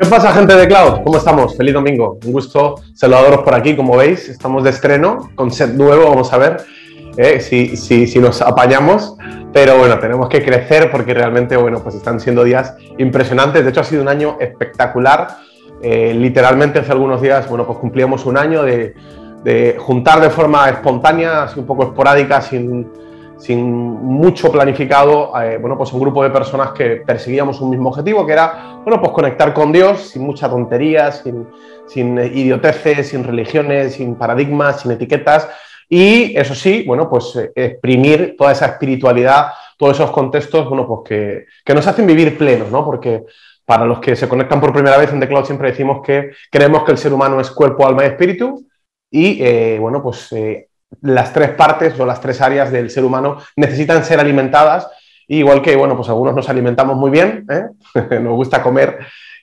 ¿Qué pasa, gente de Cloud? ¿Cómo estamos? Feliz domingo. Un gusto saludaros por aquí. Como veis, estamos de estreno con set nuevo. Vamos a ver eh, si, si, si, nos apañamos. Pero bueno, tenemos que crecer porque realmente, bueno, pues están siendo días impresionantes. De hecho, ha sido un año espectacular. Eh, literalmente hace algunos días, bueno, pues cumplíamos un año de, de juntar de forma espontánea, así un poco esporádica, sin sin mucho planificado, eh, bueno, pues un grupo de personas que perseguíamos un mismo objetivo, que era, bueno, pues conectar con Dios sin mucha tontería, sin, sin idioteces, sin religiones, sin paradigmas, sin etiquetas, y eso sí, bueno, pues eh, exprimir toda esa espiritualidad, todos esos contextos, bueno, pues que, que nos hacen vivir plenos, ¿no? Porque para los que se conectan por primera vez en The Cloud siempre decimos que creemos que el ser humano es cuerpo, alma y espíritu, y eh, bueno, pues las tres partes o las tres áreas del ser humano necesitan ser alimentadas, igual que, bueno, pues algunos nos alimentamos muy bien, ¿eh? nos gusta comer,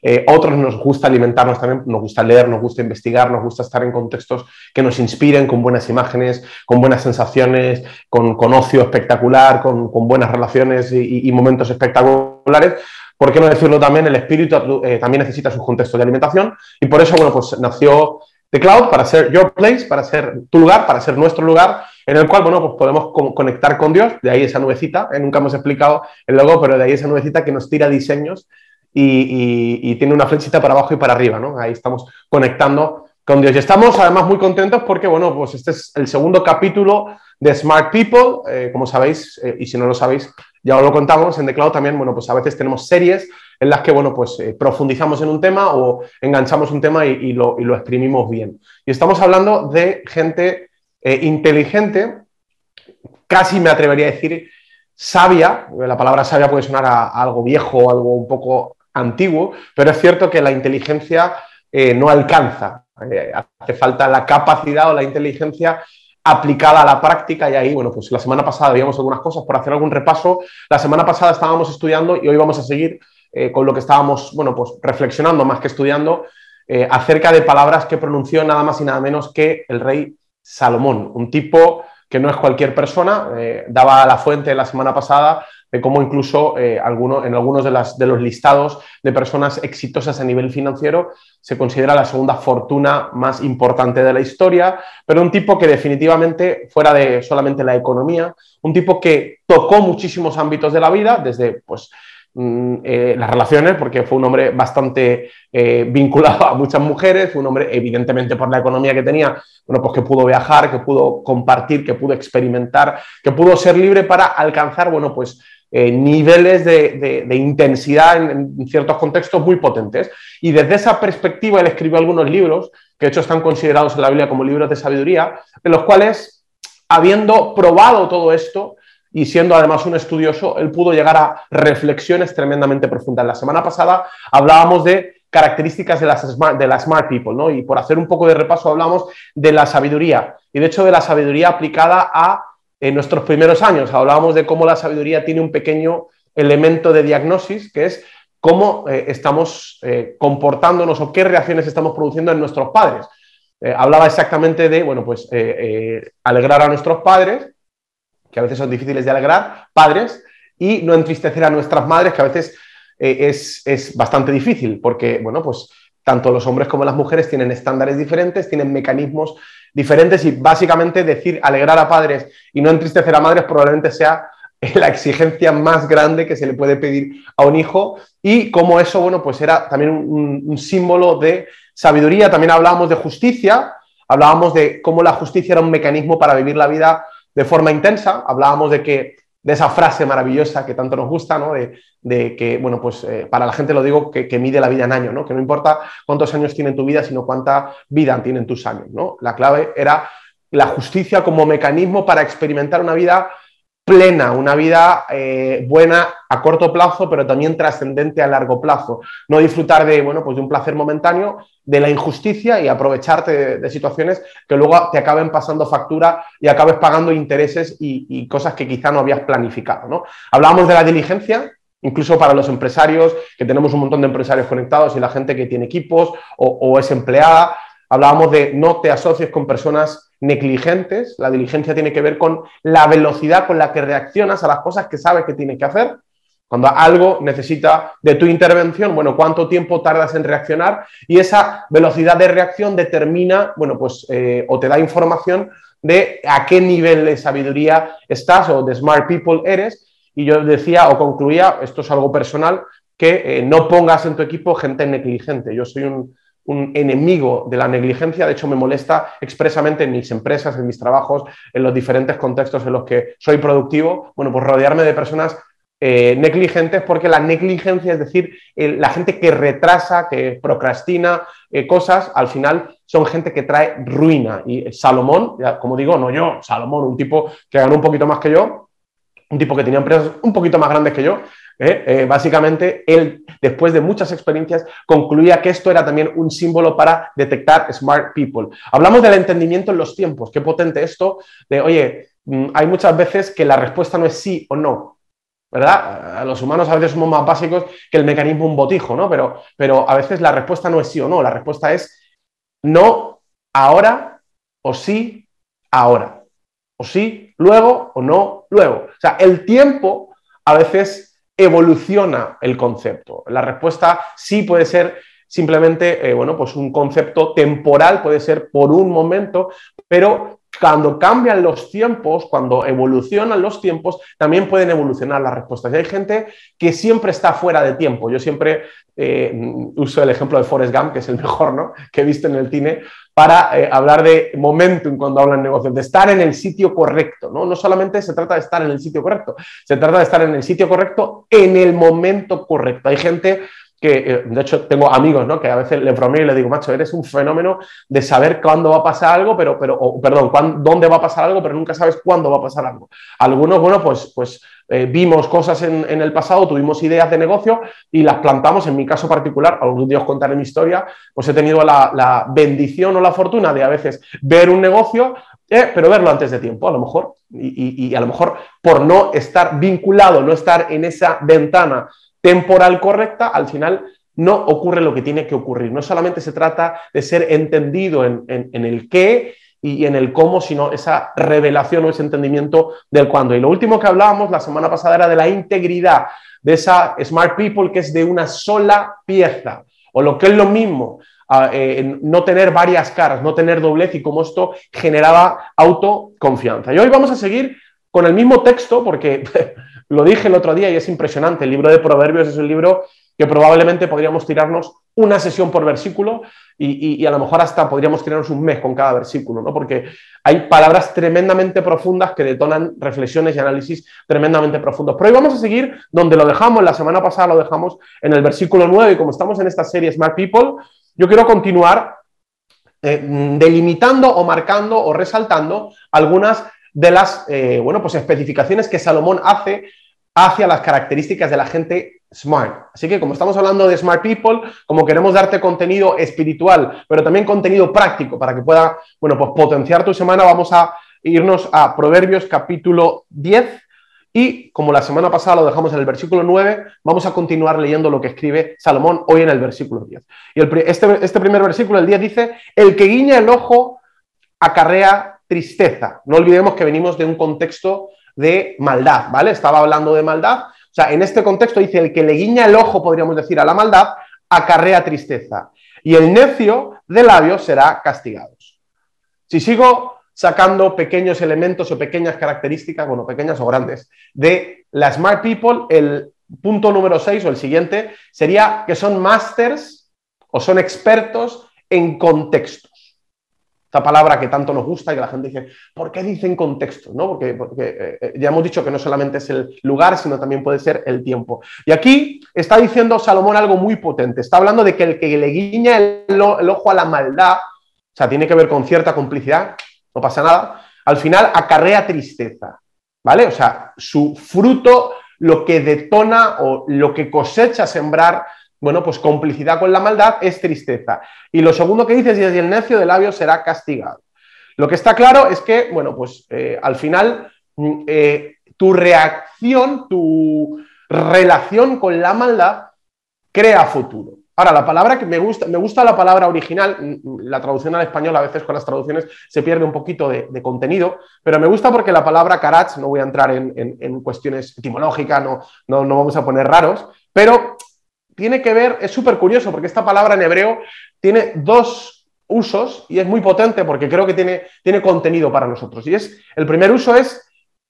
eh, otros nos gusta alimentarnos también, nos gusta leer, nos gusta investigar, nos gusta estar en contextos que nos inspiren con buenas imágenes, con buenas sensaciones, con, ocio espectacular, con, buenas relaciones y, momentos espectaculares. ¿Por qué no decirlo también? El espíritu eh, también necesita su contexto de alimentación y por eso, bueno, pues nació The Cloud para ser your place, para ser tu lugar, para ser nuestro lugar, en el cual, bueno, pues podemos conectar con Dios, de ahí esa nubecita, ¿eh? nunca hemos explicado el logo, pero de ahí esa nubecita que nos tira diseños y, tiene una flechita para abajo y para arriba, ¿no? Ahí estamos conectando con Dios. Y estamos además muy contentos porque, bueno, pues este es el segundo capítulo de Smart People, eh, como sabéis, eh, y si no lo sabéis, ya os lo contamos en The Cloud también, bueno, pues a veces tenemos series en las que, bueno, pues eh, profundizamos en un tema o enganchamos un tema y, lo, exprimimos bien. Y estamos hablando de gente eh, inteligente, casi me atrevería a decir sabia, la palabra sabia puede sonar a, algo viejo algo un poco antiguo, pero es cierto que la inteligencia eh, no alcanza, hace falta la capacidad o la inteligencia aplicada a la práctica y ahí, bueno, pues la semana pasada veíamos algunas cosas por hacer algún repaso, la semana pasada estábamos estudiando y hoy vamos a seguir eh, con lo que estábamos, bueno, pues reflexionando más que estudiando eh, acerca de palabras que pronunció nada más y nada menos que el rey Salomón, un tipo que no es cualquier persona, eh, daba la fuente la semana pasada de cómo incluso alguno, en algunos de, las, de los listados de personas exitosas a nivel financiero se considera la segunda fortuna más importante de la historia, pero un tipo que definitivamente, fuera de solamente la economía, un tipo que tocó muchísimos ámbitos de la vida, desde pues, eh, las relaciones, porque fue un hombre bastante eh, vinculado a muchas mujeres, fue un hombre evidentemente por la economía que tenía, bueno, pues que pudo viajar, que pudo compartir, que pudo experimentar, que pudo ser libre para alcanzar, bueno, pues eh, niveles de, intensidad en, ciertos contextos muy potentes. Y desde esa perspectiva él escribió algunos libros, que de hecho están considerados en la Biblia como libros de sabiduría, en los cuales, habiendo probado todo esto, y siendo además un estudioso, él pudo llegar a reflexiones tremendamente profundas. La semana pasada hablábamos de características de las smart, de la smart people, ¿no? Y por hacer un poco de repaso hablamos de la sabiduría, y de hecho de la sabiduría aplicada a nuestros primeros años. Hablábamos de cómo la sabiduría tiene un pequeño elemento de diagnosis, que es cómo eh, estamos eh, comportándonos o qué reacciones estamos produciendo en nuestros padres. Eh, hablaba exactamente de, bueno, pues alegrar a nuestros padres, que a veces son difíciles de alegrar, padres, y no entristecer a nuestras madres, que a veces eh, es, bastante difícil, porque, bueno, pues tanto los hombres como las mujeres tienen estándares diferentes, tienen mecanismos diferentes y básicamente decir alegrar a padres y no entristecer a madres probablemente sea la exigencia más grande que se le puede pedir a un hijo y como eso, bueno, pues era también un símbolo de sabiduría. También hablábamos de justicia, hablábamos de cómo la justicia era un mecanismo para vivir la vida de forma intensa. Hablábamos de que de esa frase maravillosa que tanto nos gusta, ¿no? de, que, bueno, pues eh, para la gente lo digo, que, mide la vida en años, ¿no? que no importa cuántos años tiene tu vida, sino cuánta vida tienen tus años. ¿no? La clave era la justicia como mecanismo para experimentar una vida plena, una vida eh, buena a corto plazo, pero también trascendente a largo plazo. No disfrutar de, bueno, pues de un placer momentáneo, de la injusticia y aprovecharte de, situaciones que luego te acaben pasando factura y acabes pagando intereses y, cosas que quizá no habías planificado. ¿no? Hablábamos de la diligencia, incluso para los empresarios, que tenemos un montón de empresarios conectados y la gente que tiene equipos o es empleada. Hablábamos de no te asocies con personas negligentes. La diligencia tiene que ver con la velocidad con la que reaccionas a las cosas que sabes que tienes que hacer. Cuando algo necesita de tu intervención, bueno, cuánto tiempo tardas en reaccionar y esa velocidad de reacción determina, bueno, pues, eh, o te da información de a qué nivel de sabiduría estás o de smart people eres. Y yo decía o concluía, esto es algo personal, que eh, no pongas en tu equipo gente negligente. Yo soy un, un enemigo de la negligencia, de hecho me molesta expresamente en mis empresas, en mis trabajos, en los diferentes contextos en los que soy productivo, bueno, pues rodearme de personas eh, negligentes porque la negligencia, es decir, la gente que retrasa, que procrastina eh, cosas, al final son gente que trae ruina. Y Salomón, como digo, no yo, Salomón, un tipo que ganó un poquito más que yo, un tipo que tenía empresas un poquito más grandes que yo, eh, básicamente, él, después de muchas experiencias, concluía que esto era también un símbolo para detectar smart people. Hablamos del entendimiento en los tiempos. Qué potente esto de, oye, mm, hay muchas veces que la respuesta no es sí o no. ¿verdad? Los humanos a veces somos más básicos que el mecanismo un botijo, ¿no? Pero, pero a veces la respuesta no es sí o no, la respuesta es no ahora o sí ahora. O sí luego o no luego. O sea, el tiempo a veces evoluciona el concepto. La respuesta sí puede ser simplemente, eh, bueno, pues un concepto temporal, puede ser por un momento, pero cuando cambian los tiempos, cuando evolucionan los tiempos, también pueden evolucionar las respuestas. Y hay gente que siempre está fuera de tiempo. Yo siempre eh, uso el ejemplo de Forrest Gump, que es el mejor ¿no? que he visto en el cine, para eh, hablar de momentum cuando hablan negocios, de estar en el sitio correcto. ¿no? no solamente se trata de estar en el sitio correcto, se trata de estar en el sitio correcto en el momento correcto. Hay gente que, eh, de hecho, tengo amigos, ¿no? Que a veces le bromeo y le digo, macho, eres un fenómeno de saber cuándo va a pasar algo, pero, pero perdón, dónde va a pasar algo, pero nunca sabes cuándo va a pasar algo. Algunos, bueno, pues, pues eh, vimos cosas en, el pasado, tuvimos ideas de negocio y las plantamos. En mi caso particular, algún día os contaré mi historia, pues he tenido la, bendición o la fortuna de a veces ver un negocio, eh, pero verlo antes de tiempo, a lo mejor. y a lo mejor por no estar vinculado, no estar en esa ventana temporal correcta, al final no ocurre lo que tiene que ocurrir. No solamente se trata de ser entendido en, el qué y en el cómo, sino esa revelación o ese entendimiento del cuándo. Y lo último que hablábamos la semana pasada era de la integridad, de esa Smart People que es de una sola pieza, o lo que es lo mismo, eh, no tener varias caras, no tener doblez y cómo esto generaba autoconfianza. Y hoy vamos a seguir con el mismo texto, porque Lo dije el otro día y es impresionante. El libro de Proverbios es un libro que probablemente podríamos tirarnos una sesión por versículo y, a lo mejor hasta podríamos tirarnos un mes con cada versículo, ¿no? Porque hay palabras tremendamente profundas que detonan reflexiones y análisis tremendamente profundos. Pero hoy vamos a seguir donde lo dejamos, la semana pasada lo dejamos en el versículo 9 y como estamos en esta serie Smart People, yo quiero continuar eh, delimitando o marcando o resaltando algunas de las eh, bueno, pues especificaciones que Salomón hace hacia las características de la gente smart. Así que como estamos hablando de smart people, como queremos darte contenido espiritual, pero también contenido práctico para que pueda, bueno, pues potenciar tu semana, vamos a irnos a Proverbios capítulo 10 y como la semana pasada lo dejamos en el versículo 9, vamos a continuar leyendo lo que escribe Salomón hoy en el versículo 10. Y este, este primer versículo, el 10, dice, el que guiña el ojo acarrea tristeza. No olvidemos que venimos de un contexto de maldad, ¿vale? Estaba hablando de maldad. O sea, en este contexto dice, el que le guiña el ojo, podríamos decir, a la maldad, acarrea tristeza. Y el necio de labios será castigado. Si sigo sacando pequeños elementos o pequeñas características, bueno, pequeñas o grandes, de la Smart People, el punto número 6 o el siguiente sería que son masters o son expertos en contexto palabra que tanto nos gusta y que la gente dice, ¿por qué dicen contexto? ¿no? Porque, porque eh, ya hemos dicho que no solamente es el lugar, sino también puede ser el tiempo. Y aquí está diciendo Salomón algo muy potente. Está hablando de que el que le guiña el, ojo a la maldad, o sea, tiene que ver con cierta complicidad, no pasa nada, al final acarrea tristeza. ¿Vale? O sea, su fruto, lo que detona o lo que cosecha sembrar bueno, pues complicidad con la maldad es tristeza. Y lo segundo que dices, es el necio de labios será castigado. Lo que está claro es que, bueno, pues eh, al final mm, eh, tu reacción, tu relación con la maldad crea futuro. Ahora, la palabra que me gusta, me gusta la palabra original, mm, la traducción al español a veces con las traducciones se pierde un poquito de, contenido, pero me gusta porque la palabra karach, no voy a entrar en, cuestiones etimológicas, no, no, no vamos a poner raros, pero tiene que ver, es súper curioso porque esta palabra en hebreo tiene dos usos y es muy potente porque creo que tiene, tiene contenido para nosotros. Y es, el primer uso es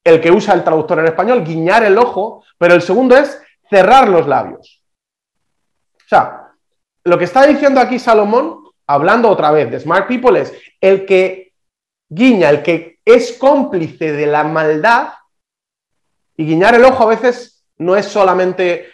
el que usa el traductor en español, guiñar el ojo, pero el segundo es cerrar los labios. O sea, lo que está diciendo aquí Salomón, hablando otra vez de Smart People, es el que guiña, el que es cómplice de la maldad, y guiñar el ojo a veces no es solamente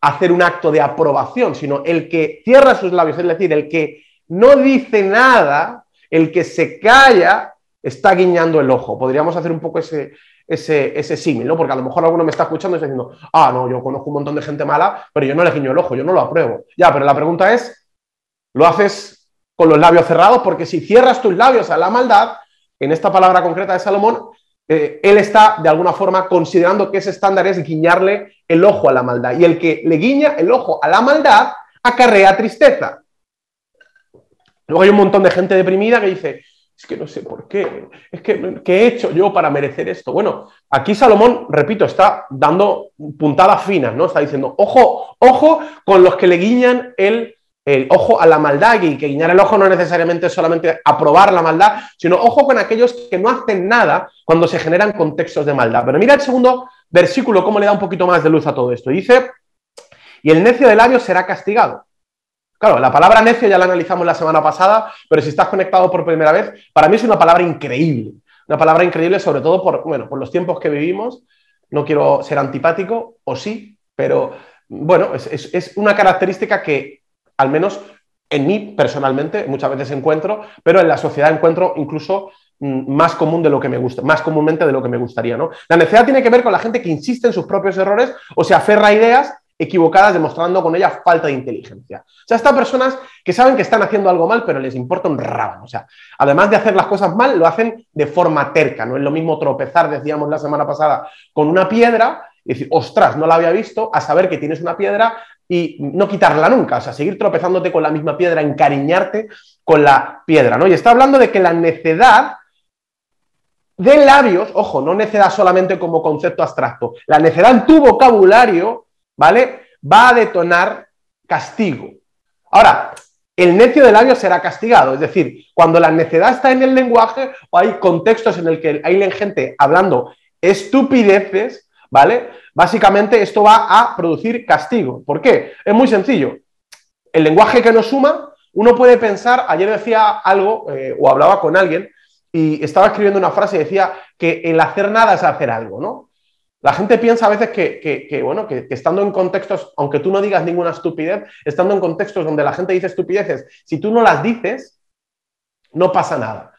hacer un acto de aprobación, sino el que cierra sus labios, es decir, el que no dice nada, el que se calla, está guiñando el ojo. Podríamos hacer un poco ese, ese, símil, ¿no? Porque a lo mejor alguno me está escuchando y está diciendo, ah, no, yo conozco un montón de gente mala, pero yo no le guiño el ojo, yo no lo apruebo. Ya, pero la pregunta es, ¿lo haces con los labios cerrados? Porque si cierras tus labios a la maldad, en esta palabra concreta de Salomón, eh, él está de alguna forma considerando que ese estándar es guiñarle el ojo a la maldad. Y el que le guiña el ojo a la maldad acarrea tristeza. Luego hay un montón de gente deprimida que dice, es que no sé por qué, es que ¿qué he hecho yo para merecer esto? Bueno, aquí Salomón, repito, está dando puntadas finas, ¿no? Está diciendo, ojo, ojo con los que le guiñan el, el ojo a la maldad, y que guiñar el ojo no necesariamente solamente aprobar la maldad, sino ojo con aquellos que no hacen nada cuando se generan contextos de maldad. Pero mira el segundo versículo, cómo le da un poquito más de luz a todo esto. Dice, y el necio de labios será castigado. Claro, la palabra necio ya la analizamos la semana pasada, pero si estás conectado por primera vez, para mí es una palabra increíble. Una palabra increíble sobre todo por, bueno, por los tiempos que vivimos. No quiero ser antipático, o sí, pero bueno, es, una característica que al menos en mí personalmente muchas veces encuentro, pero en la sociedad encuentro incluso mm, más común de lo que me gusta, más comúnmente de lo que me gustaría, ¿no? La necedad tiene que ver con la gente que insiste en sus propios errores o se aferra a ideas equivocadas, demostrando con ella falta de inteligencia. O sea, estas personas que saben que están haciendo algo mal, pero les importa un rábano. O sea, además de hacer las cosas mal, lo hacen de forma terca. No es lo mismo tropezar, decíamos la semana pasada, con una piedra y decir, ostras, no la había visto, a saber que tienes una piedra y no quitarla nunca. O sea, seguir tropezándote con la misma piedra, encariñarte con la piedra, ¿no? Y está hablando de que la necedad de labios, ojo, no necedad solamente como concepto abstracto, la necedad en tu vocabulario ¿vale? Va a detonar castigo. Ahora, el necio de labios será castigado, es decir, cuando la necedad está en el lenguaje o hay contextos en el que hay gente hablando estupideces, ¿vale? Básicamente esto va a producir castigo. ¿Por qué? Es muy sencillo. El lenguaje que nos suma, uno puede pensar, ayer decía algo eh, o hablaba con alguien y estaba escribiendo una frase y decía que el hacer nada es hacer algo, ¿no? La gente piensa a veces que, bueno, que, estando en contextos, aunque tú no digas ninguna estupidez, estando en contextos donde la gente dice estupideces, si tú no las dices, no pasa nada.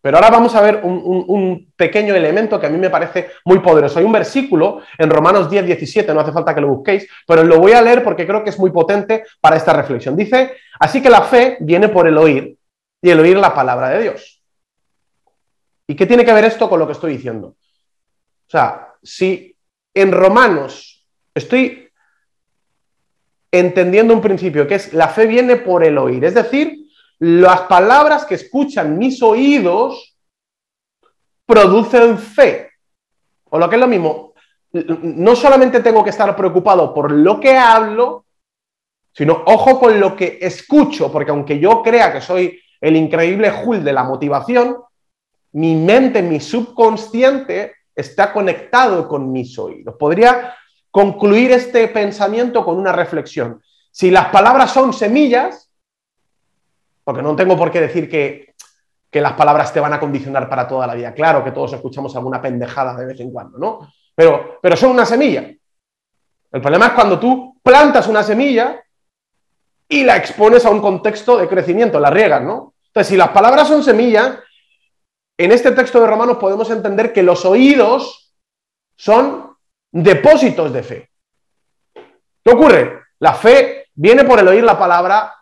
Pero ahora vamos a ver un, pequeño elemento que a mí me parece muy poderoso. Hay un versículo en Romanos 10, 17, no hace falta que lo busquéis, pero lo voy a leer porque creo que es muy potente para esta reflexión. Dice, así que la fe viene por el oír y el oír la palabra de Dios. ¿Y qué tiene que ver esto con lo que estoy diciendo? O sea, si en Romanos estoy entendiendo un principio que es la fe viene por el oír, es decir, las palabras que escuchan mis oídos producen fe. O lo que es lo mismo, no solamente tengo que estar preocupado por lo que hablo, sino ojo con lo que escucho, porque aunque yo crea que soy el increíble Jul de la motivación, mi mente, mi subconsciente está conectado con mis oídos. Podría concluir este pensamiento con una reflexión. Si las palabras son semillas, porque no tengo por qué decir que, las palabras te van a condicionar para toda la vida. Claro que todos escuchamos alguna pendejada de vez en cuando, ¿no? Pero, pero son una semilla. El problema es cuando tú plantas una semilla y la expones a un contexto de crecimiento, la riegas, ¿no? Entonces, si las palabras son semillas, en este texto de Romanos podemos entender que los oídos son depósitos de fe. ¿Qué ocurre? La fe viene por el oír la palabra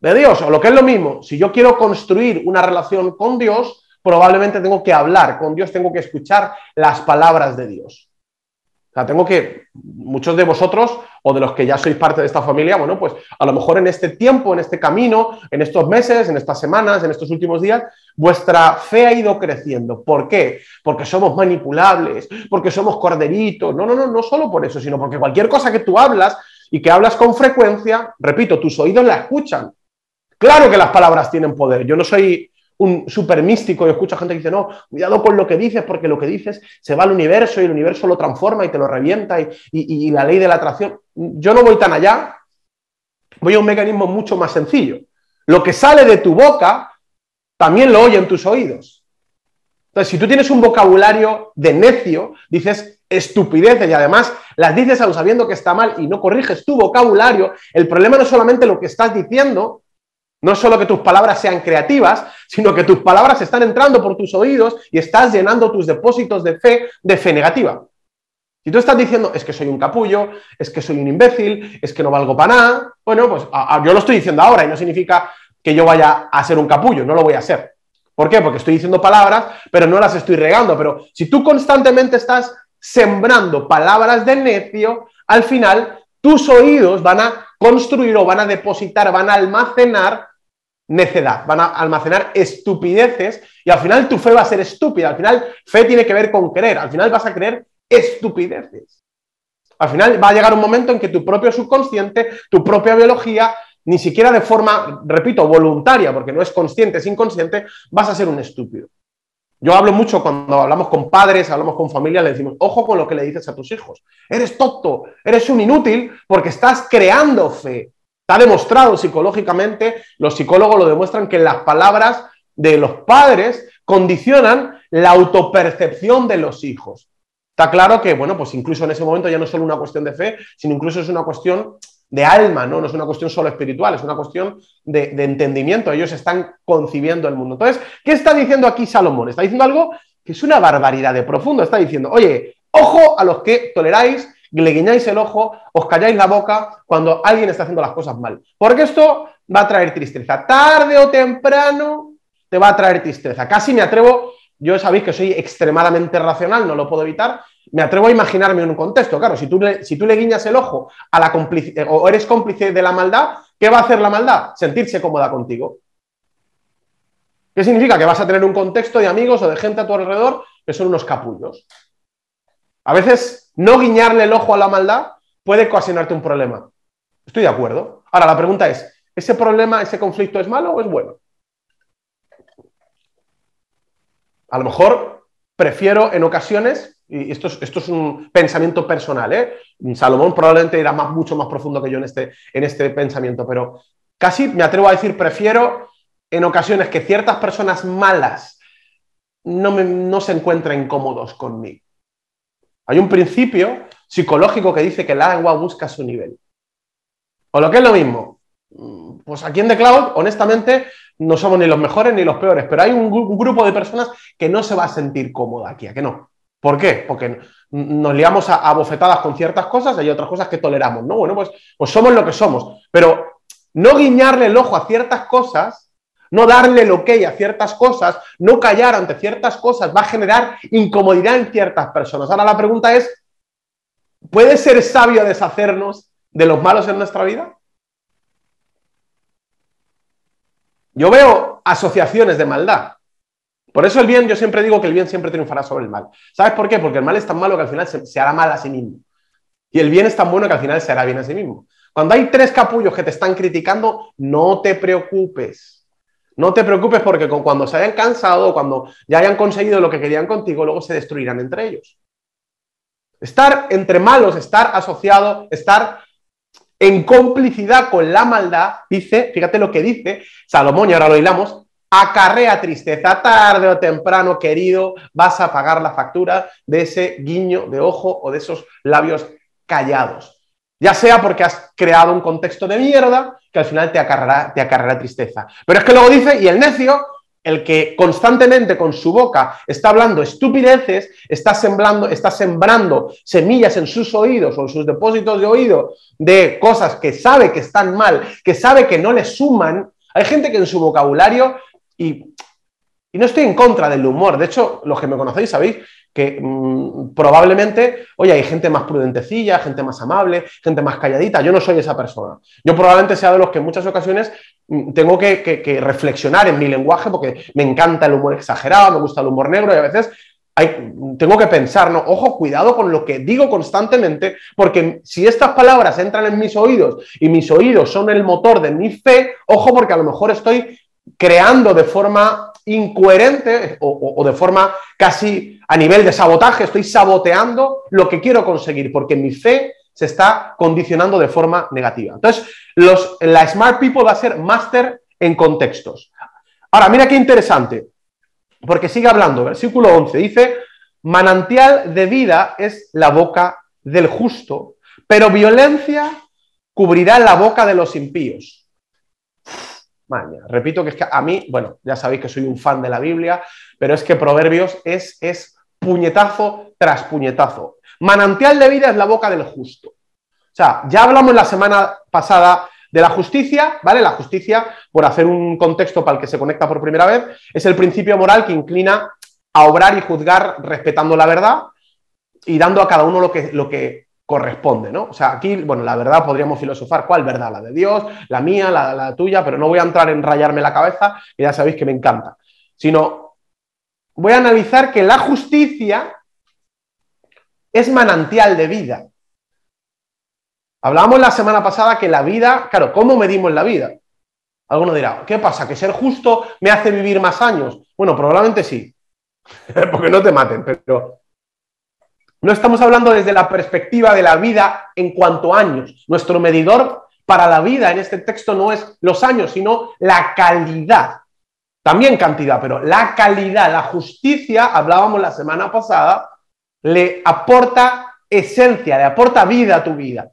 de Dios, o lo que es lo mismo, si yo quiero construir una relación con Dios, probablemente tengo que hablar con Dios, tengo que escuchar las palabras de Dios. O sea, tengo que, muchos de vosotros o de los que ya sois parte de esta familia, bueno, pues a lo mejor en este tiempo, en este camino, en estos meses, en estas semanas, en estos últimos días, vuestra fe ha ido creciendo. ¿Por qué? Porque somos manipulables, porque somos corderitos. No, no, no, no solo por eso, sino porque cualquier cosa que tú hablas y que hablas con frecuencia, repito, tus oídos la escuchan. Claro que las palabras tienen poder. Yo no soy un súper místico y escucho gente que dice, no, cuidado con lo que dices, porque lo que dices se va al universo y el universo lo transforma y te lo revienta y, la ley de la atracción. Yo no voy tan allá, voy a un mecanismo mucho más sencillo. Lo que sale de tu boca también lo oyen tus oídos. Entonces, si tú tienes un vocabulario de necio, dices estupideces y además las dices aún sabiendo que está mal y no corriges tu vocabulario, el problema no es solamente lo que estás diciendo, no solo que tus palabras sean creativas, sino que tus palabras están entrando por tus oídos y estás llenando tus depósitos de fe de fe negativa. Si tú estás diciendo, es que soy un capullo, es que soy un imbécil, es que no valgo para nada, bueno, pues yo lo estoy diciendo ahora y no significa que yo vaya a ser un capullo, no lo voy a ser. ¿Por qué? Porque estoy diciendo palabras, pero no las estoy regando. Pero si tú constantemente estás sembrando palabras de necio, al final tus oídos van a construir o van a depositar, van a almacenar necedad, van a almacenar estupideces y al final tu fe va a ser estúpida. Al final, fe tiene que ver con creer. Al final vas a creer estupideces. Al final va a llegar un momento en que tu propio subconsciente, tu propia biología, ni siquiera de forma, repito, voluntaria, porque no es consciente, es inconsciente, vas a ser un estúpido. Yo hablo mucho cuando hablamos con padres, hablamos con familia, le decimos, ojo con lo que le dices a tus hijos. Eres tonto, eres un inútil porque estás creando fe. Está demostrado psicológicamente, los psicólogos lo demuestran que las palabras de los padres condicionan la autopercepción de los hijos. Está claro que, bueno, pues incluso en ese momento ya no es solo una cuestión de fe, sino incluso es una cuestión de alma, ¿no? No es una cuestión solo espiritual, es una cuestión de, entendimiento. Ellos están concibiendo el mundo. Entonces, ¿qué está diciendo aquí Salomón? Está diciendo algo que es una barbaridad de profundo. Está diciendo, oye, ojo a los que toleráis, le guiñáis el ojo, os calláis la boca cuando alguien está haciendo las cosas mal. Porque esto va a traer tristeza. Tarde o temprano te va a traer tristeza. Casi me atrevo, yo sabéis que soy extremadamente racional, no lo puedo evitar, me atrevo a imaginarme en un contexto. Claro, si tú le, si tú le guiñas el ojo a la eh, o eres cómplice de la maldad, ¿qué va a hacer la maldad? Sentirse cómoda contigo. ¿Qué significa? Que vas a tener un contexto de amigos o de gente a tu alrededor que son unos capullos. A veces no guiñarle el ojo a la maldad puede ocasionarte un problema. Estoy de acuerdo. Ahora, la pregunta es, ¿ese problema, ese conflicto es malo o es bueno? A lo mejor prefiero en ocasiones y esto es, esto es un pensamiento personal, ¿eh? Salomón probablemente irá más, mucho más profundo que yo en este, en este pensamiento, pero casi me atrevo a decir, prefiero en ocasiones que ciertas personas malas no, no se encuentren cómodos conmigo. Hay un principio psicológico que dice que el agua busca su nivel. O lo que es lo mismo, pues aquí en The Cloud, honestamente, no somos ni los mejores ni los peores, pero hay un, un grupo de personas que no se va a sentir cómoda aquí, ¿a que no? ¿Por qué? Porque nos liamos a, bofetadas con ciertas cosas hay otras cosas que toleramos, ¿no? Bueno, pues, pues somos lo que somos. Pero no guiñarle el ojo a ciertas cosas, no darle que hay a ciertas cosas, no callar ante ciertas cosas, va a generar incomodidad en ciertas personas. Ahora la pregunta es, ¿puede ser sabio deshacernos de los malos en nuestra vida? Yo veo asociaciones de maldad. Por eso el bien, yo siempre digo que el bien siempre triunfará sobre el mal. ¿Sabes por qué? Porque el mal es tan malo que al final se, hará mal a sí mismo. Y el bien es tan bueno que al final se hará bien a sí mismo. Cuando hay tres capullos que te están criticando, no te preocupes. No te preocupes porque cuando se hayan cansado, cuando ya hayan conseguido lo que querían contigo, luego se destruirán entre ellos. Estar entre malos, estar asociado, estar en complicidad con la maldad, dice, fíjate lo que dice Salomón, y ahora lo hilamos, acarrea tristeza. Tarde o temprano, querido, vas a pagar la factura de ese guiño de ojo o de esos labios callados. Ya sea porque has creado un contexto de mierda que al final te acarreará, te tristeza. Pero es que luego dice, y el necio, el que constantemente con su boca está hablando estupideces, está sembrando, está sembrando semillas en sus oídos o en sus depósitos de oído de cosas que sabe que están mal, que sabe que no le suman. Hay gente que en su vocabulario y, no estoy en contra del humor. De hecho, los que me conocéis sabéis que mm, probablemente, oye, hay gente más prudentecilla, gente más amable, gente más calladita. Yo no soy esa persona. Yo probablemente sea de los que en muchas ocasiones mm, tengo que, reflexionar en mi lenguaje porque me encanta el humor exagerado, me gusta el humor negro y a veces tengo que pensar, no, ojo, cuidado con lo que digo constantemente, porque si estas palabras entran en mis oídos y mis oídos son el motor de mi fe, ojo, porque a lo mejor estoy creando de forma incoherente o, de forma casi a nivel de sabotaje, estoy saboteando lo que quiero conseguir, porque mi fe se está condicionando de forma negativa. Entonces, los, la Smart People va a ser máster en contextos. Ahora, mira qué interesante. Porque sigue hablando, versículo 11, dice, manantial de vida es la boca del justo, pero violencia cubrirá la boca de los impíos. Maña. Repito que es que a mí, bueno, ya sabéis que soy un fan de la Biblia, pero es que Proverbios es, es puñetazo tras puñetazo. Manantial de vida es la boca del justo. O sea, ya hablamos la semana pasada de la justicia, ¿vale? La justicia, por hacer un contexto para el que se conecta por primera vez, es el principio moral que inclina a obrar y juzgar respetando la verdad y dando a cada uno lo que, lo que corresponde, ¿no? O sea, aquí, bueno, la verdad podríamos filosofar, ¿cuál verdad? La de Dios, la mía, la, tuya, pero no voy a entrar en rayarme la cabeza, que ya sabéis que me encanta, sino voy a analizar que la justicia es manantial de vida. Hablábamos la semana pasada que la vida, claro, ¿cómo medimos la vida? Alguno dirá, ¿qué pasa? ¿Que ser justo me hace vivir más años? Bueno, probablemente sí, porque no te maten, pero no estamos hablando desde la perspectiva de la vida en cuanto a años. Nuestro medidor para la vida en este texto no es los años, sino la calidad. También cantidad, pero la calidad, la justicia, hablábamos la semana pasada, le aporta esencia, le aporta vida a tu vida.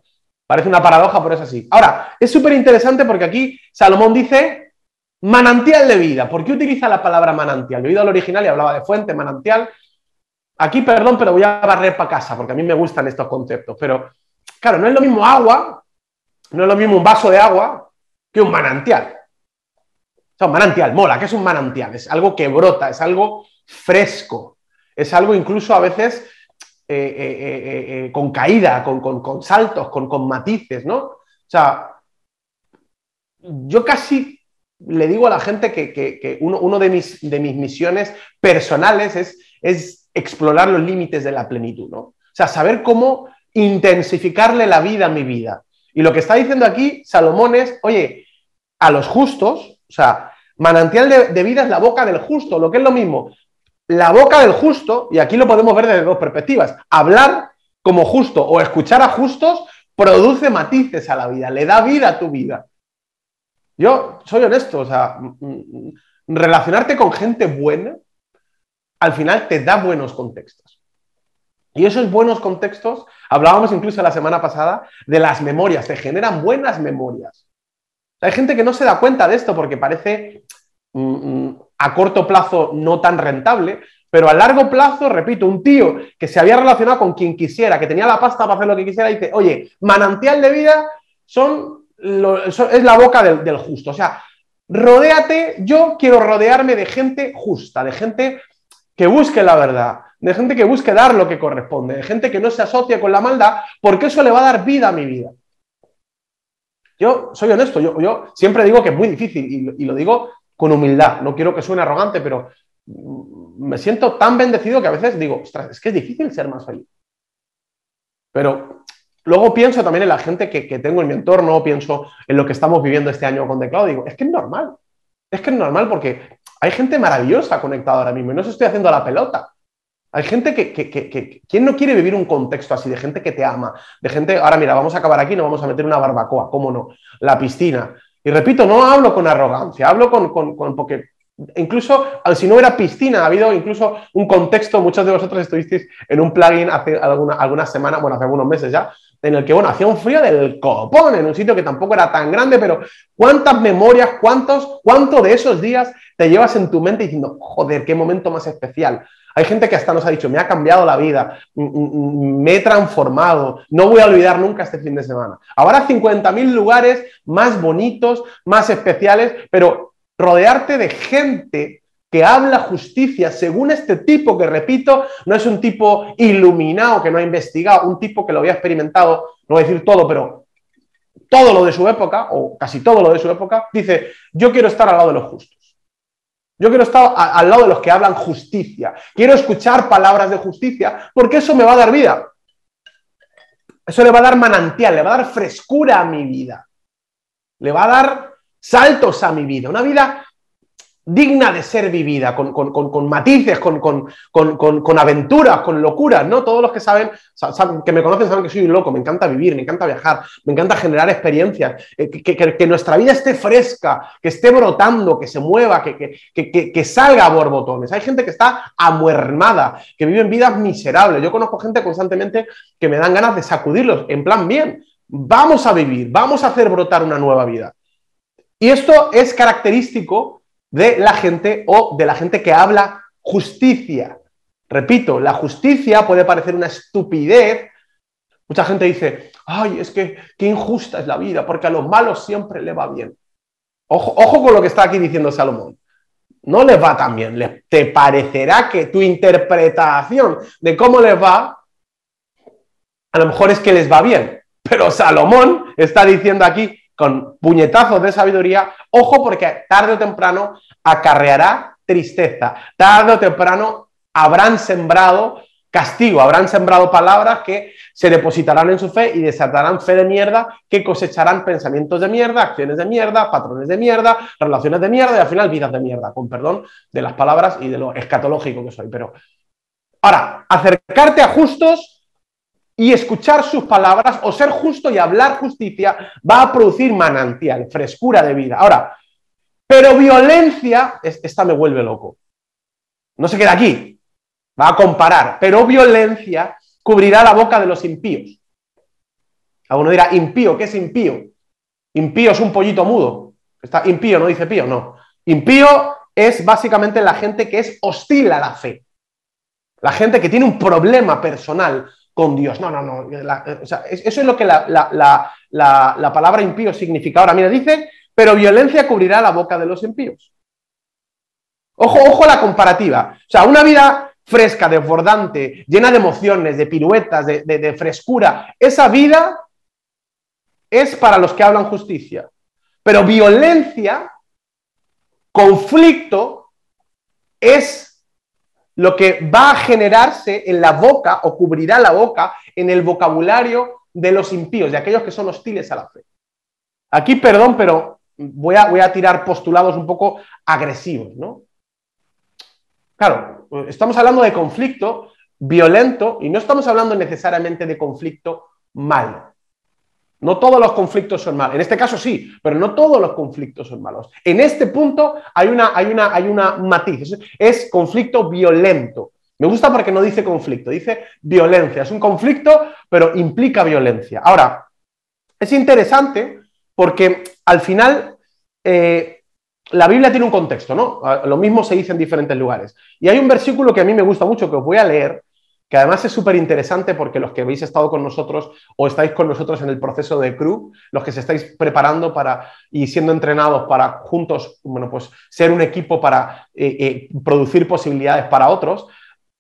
Parece una paradoja, pero es así. Ahora, es súper interesante porque aquí Salomón dice manantial de vida. ¿Por qué utiliza la palabra manantial? Yo he al original y hablaba de fuente, manantial. Aquí, perdón, pero voy a barrer para casa porque a mí me gustan estos conceptos. Pero, claro, no es lo mismo agua, no es lo mismo un vaso de agua que un manantial. O sea, un manantial, mola, ¿qué es un manantial? Es algo que brota, es algo fresco, es algo incluso a veces eh, eh, eh, con caída, con, saltos, con, matices, ¿no? O sea, yo casi le digo a la gente que, uno, de, mis, de, mis, misiones personales es, es explorar los límites de la plenitud, ¿no? O sea, saber cómo intensificarle la vida a mi vida. Y lo que está diciendo aquí Salomón es, oye, a los justos, o sea, manantial de, vida es la boca del justo, lo que es lo mismo la boca del justo, y aquí lo podemos ver desde dos perspectivas, hablar como justo o escuchar a justos produce matices a la vida, le da vida a tu vida. Yo soy honesto, o sea, mm, mm, relacionarte con gente buena, al final te da buenos contextos. Y esos buenos contextos, hablábamos incluso la semana pasada de las memorias, te generan buenas memorias. Hay gente que no se da cuenta de esto porque parece mm, a corto plazo no tan rentable, pero a largo plazo, repito, un tío que se había relacionado con quien quisiera, que tenía la pasta para hacer lo que quisiera, dice, oye, manantial de vida son, es la boca del, del justo. O sea, rodéate, yo quiero rodearme de gente justa, de gente que busque la verdad, de gente que busque dar lo que corresponde, de gente que no se asocie con la maldad, porque eso le va a dar vida a mi vida. Yo soy honesto, yo, siempre digo que es muy difícil y, lo digo con humildad. No quiero que suene arrogante, pero me siento tan bendecido que a veces digo, ostras, es que es difícil ser más feliz. Pero luego pienso también en la gente que, tengo en mi entorno, pienso en lo que estamos viviendo este año con The digo, es que es normal. Es que es normal porque hay gente maravillosa conectada ahora mismo y no se estoy haciendo la pelota. Hay gente que, que, ¿quién no quiere vivir un contexto así de gente que te ama? De gente, ahora mira, vamos a acabar aquí, no vamos a meter una barbacoa, ¿cómo no? La piscina, y repito, no hablo con arrogancia, hablo con, con, porque incluso si no era piscina, ha habido incluso un contexto, muchos de vosotros estuvisteis en un plugin hace alguna, algunas semanas, bueno, hace algunos meses ya, en el que, bueno, hacía un frío del copón, en un sitio que tampoco era tan grande, pero ¿cuántas memorias, cuántos, cuánto de esos días te llevas en tu mente diciendo, joder, qué momento más especial? Hay gente que hasta nos ha dicho, me ha cambiado la vida, me he transformado, no voy a olvidar nunca este fin de semana. Habrá 50.000 lugares más bonitos, más especiales, pero rodearte de gente que habla justicia según este tipo que, repito, no es un tipo iluminado que no ha investigado, un tipo que lo había experimentado, no voy a decir todo, pero todo lo de su época, o casi todo lo de su época, dice, yo quiero estar al lado de los justos. Yo quiero estar al lado de los que hablan justicia. Quiero escuchar palabras de justicia porque eso me va a dar vida. Eso le va a dar manantial, le va a dar frescura a mi vida. Le va a dar saltos a mi vida. Una vida digna de ser vivida, con, matices, con, aventuras, con locuras, ¿no? Todos los que saben, que me conocen saben que soy un loco, me encanta vivir, me encanta viajar, me encanta generar experiencias, eh, que, nuestra vida esté fresca, que esté brotando, que se mueva, que, salga a borbotones. Hay gente que está amuernada, que vive en vidas miserables. Yo conozco gente constantemente que me dan ganas de sacudirlos, en plan, bien, vamos a vivir, vamos a hacer brotar una nueva vida. Y esto es característico de la gente o de la gente que habla justicia. Repito, la justicia puede parecer una estupidez. Mucha gente dice, ay, es que qué injusta es la vida, porque a los malos siempre le va bien. Ojo, ojo con lo que está aquí diciendo Salomón. No les va tan bien. te parecerá que tu interpretación de cómo les va, a lo mejor es que les va bien. Pero Salomón está diciendo aquí, con puñetazos de sabiduría, ojo porque tarde o temprano acarreará tristeza, tarde o temprano habrán sembrado castigo, habrán sembrado palabras que se depositarán en su fe y desatarán fe de mierda, que cosecharán pensamientos de mierda, acciones de mierda, patrones de mierda, relaciones de mierda y al final vidas de mierda, con perdón de las palabras y de lo escatológico que soy. Pero ahora, acercarte a justos y escuchar sus palabras o ser justo y hablar justicia va a producir manantial, frescura de vida. Ahora, pero violencia, esta me vuelve loco. No se queda aquí, va a comparar, pero violencia cubrirá la boca de los impíos. Alguno dirá, impío, ¿qué es impío? Impío es un pollito mudo. Está impío, no dice pío, no. Impío es básicamente la gente que es hostil a la fe. La gente que tiene un problema personal con Dios. No, no, no. eso es lo que la, la, palabra impío significa. Ahora, mira, dice, pero violencia cubrirá la boca de los impíos. Ojo, ojo a la comparativa. O sea, una vida fresca, desbordante, llena de emociones, de piruetas, de, de frescura, esa vida es para los que hablan justicia. Pero violencia, conflicto, es lo que va a generarse en la boca o cubrirá la boca en el vocabulario de los impíos, de aquellos que son hostiles a la fe. Aquí, perdón, pero voy a, tirar postulados un poco agresivos, ¿no? Claro, estamos hablando de conflicto violento y no estamos hablando necesariamente de conflicto malo. No todos los conflictos son malos. En este caso sí, pero no todos los conflictos son malos. En este punto hay una, hay una, hay una matiz. Es, conflicto violento. Me gusta porque no dice conflicto, dice violencia. Es un conflicto, pero implica violencia. Ahora, es interesante porque al final eh, la Biblia tiene un contexto, ¿no? Lo mismo se dice en diferentes lugares. Y hay un versículo que a mí me gusta mucho, que os voy a leer, que además es súper interesante porque los que habéis estado con nosotros o estáis con nosotros en el proceso de crew, los que se estáis preparando para y siendo entrenados para juntos, bueno, pues ser un equipo para eh, eh, producir posibilidades para otros,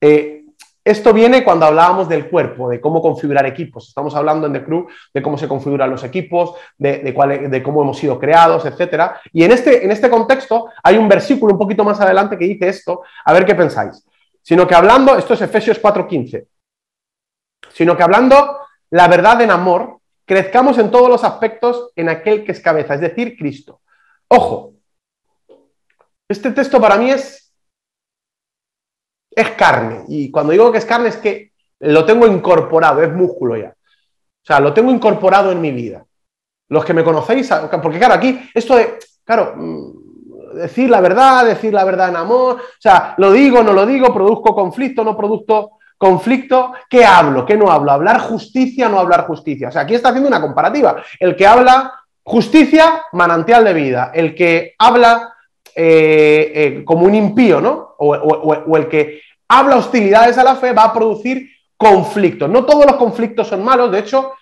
eh, esto viene cuando hablábamos del cuerpo, de cómo configurar equipos. Estamos hablando en The Crew de cómo se configuran los equipos, de, de cómo hemos sido creados, etc. Y en este, en este contexto hay un versículo un poquito más adelante que dice esto, a ver qué pensáis sino que hablando, esto es Efesios 4:15, sino que hablando la verdad en amor, crezcamos en todos los aspectos en aquel que es cabeza, es decir, Cristo. Ojo, este texto para mí es, es carne, y cuando digo que es carne es que lo tengo incorporado, es músculo ya. O sea, lo tengo incorporado en mi vida. Los que me conocéis, porque claro, aquí esto de, claro, mm, decir la verdad, decir la verdad en amor, o sea, lo digo, no lo digo, produzco conflicto, no produzco conflicto, ¿qué hablo? ¿Qué no hablo? ¿Hablar justicia, no hablar justicia? O sea, aquí está haciendo una comparativa. El que habla justicia, manantial de vida. El que habla eh, eh, como un impío, ¿no? O, o, el que habla hostilidades a la fe va a producir conflictos. No todos los conflictos son malos, de hecho,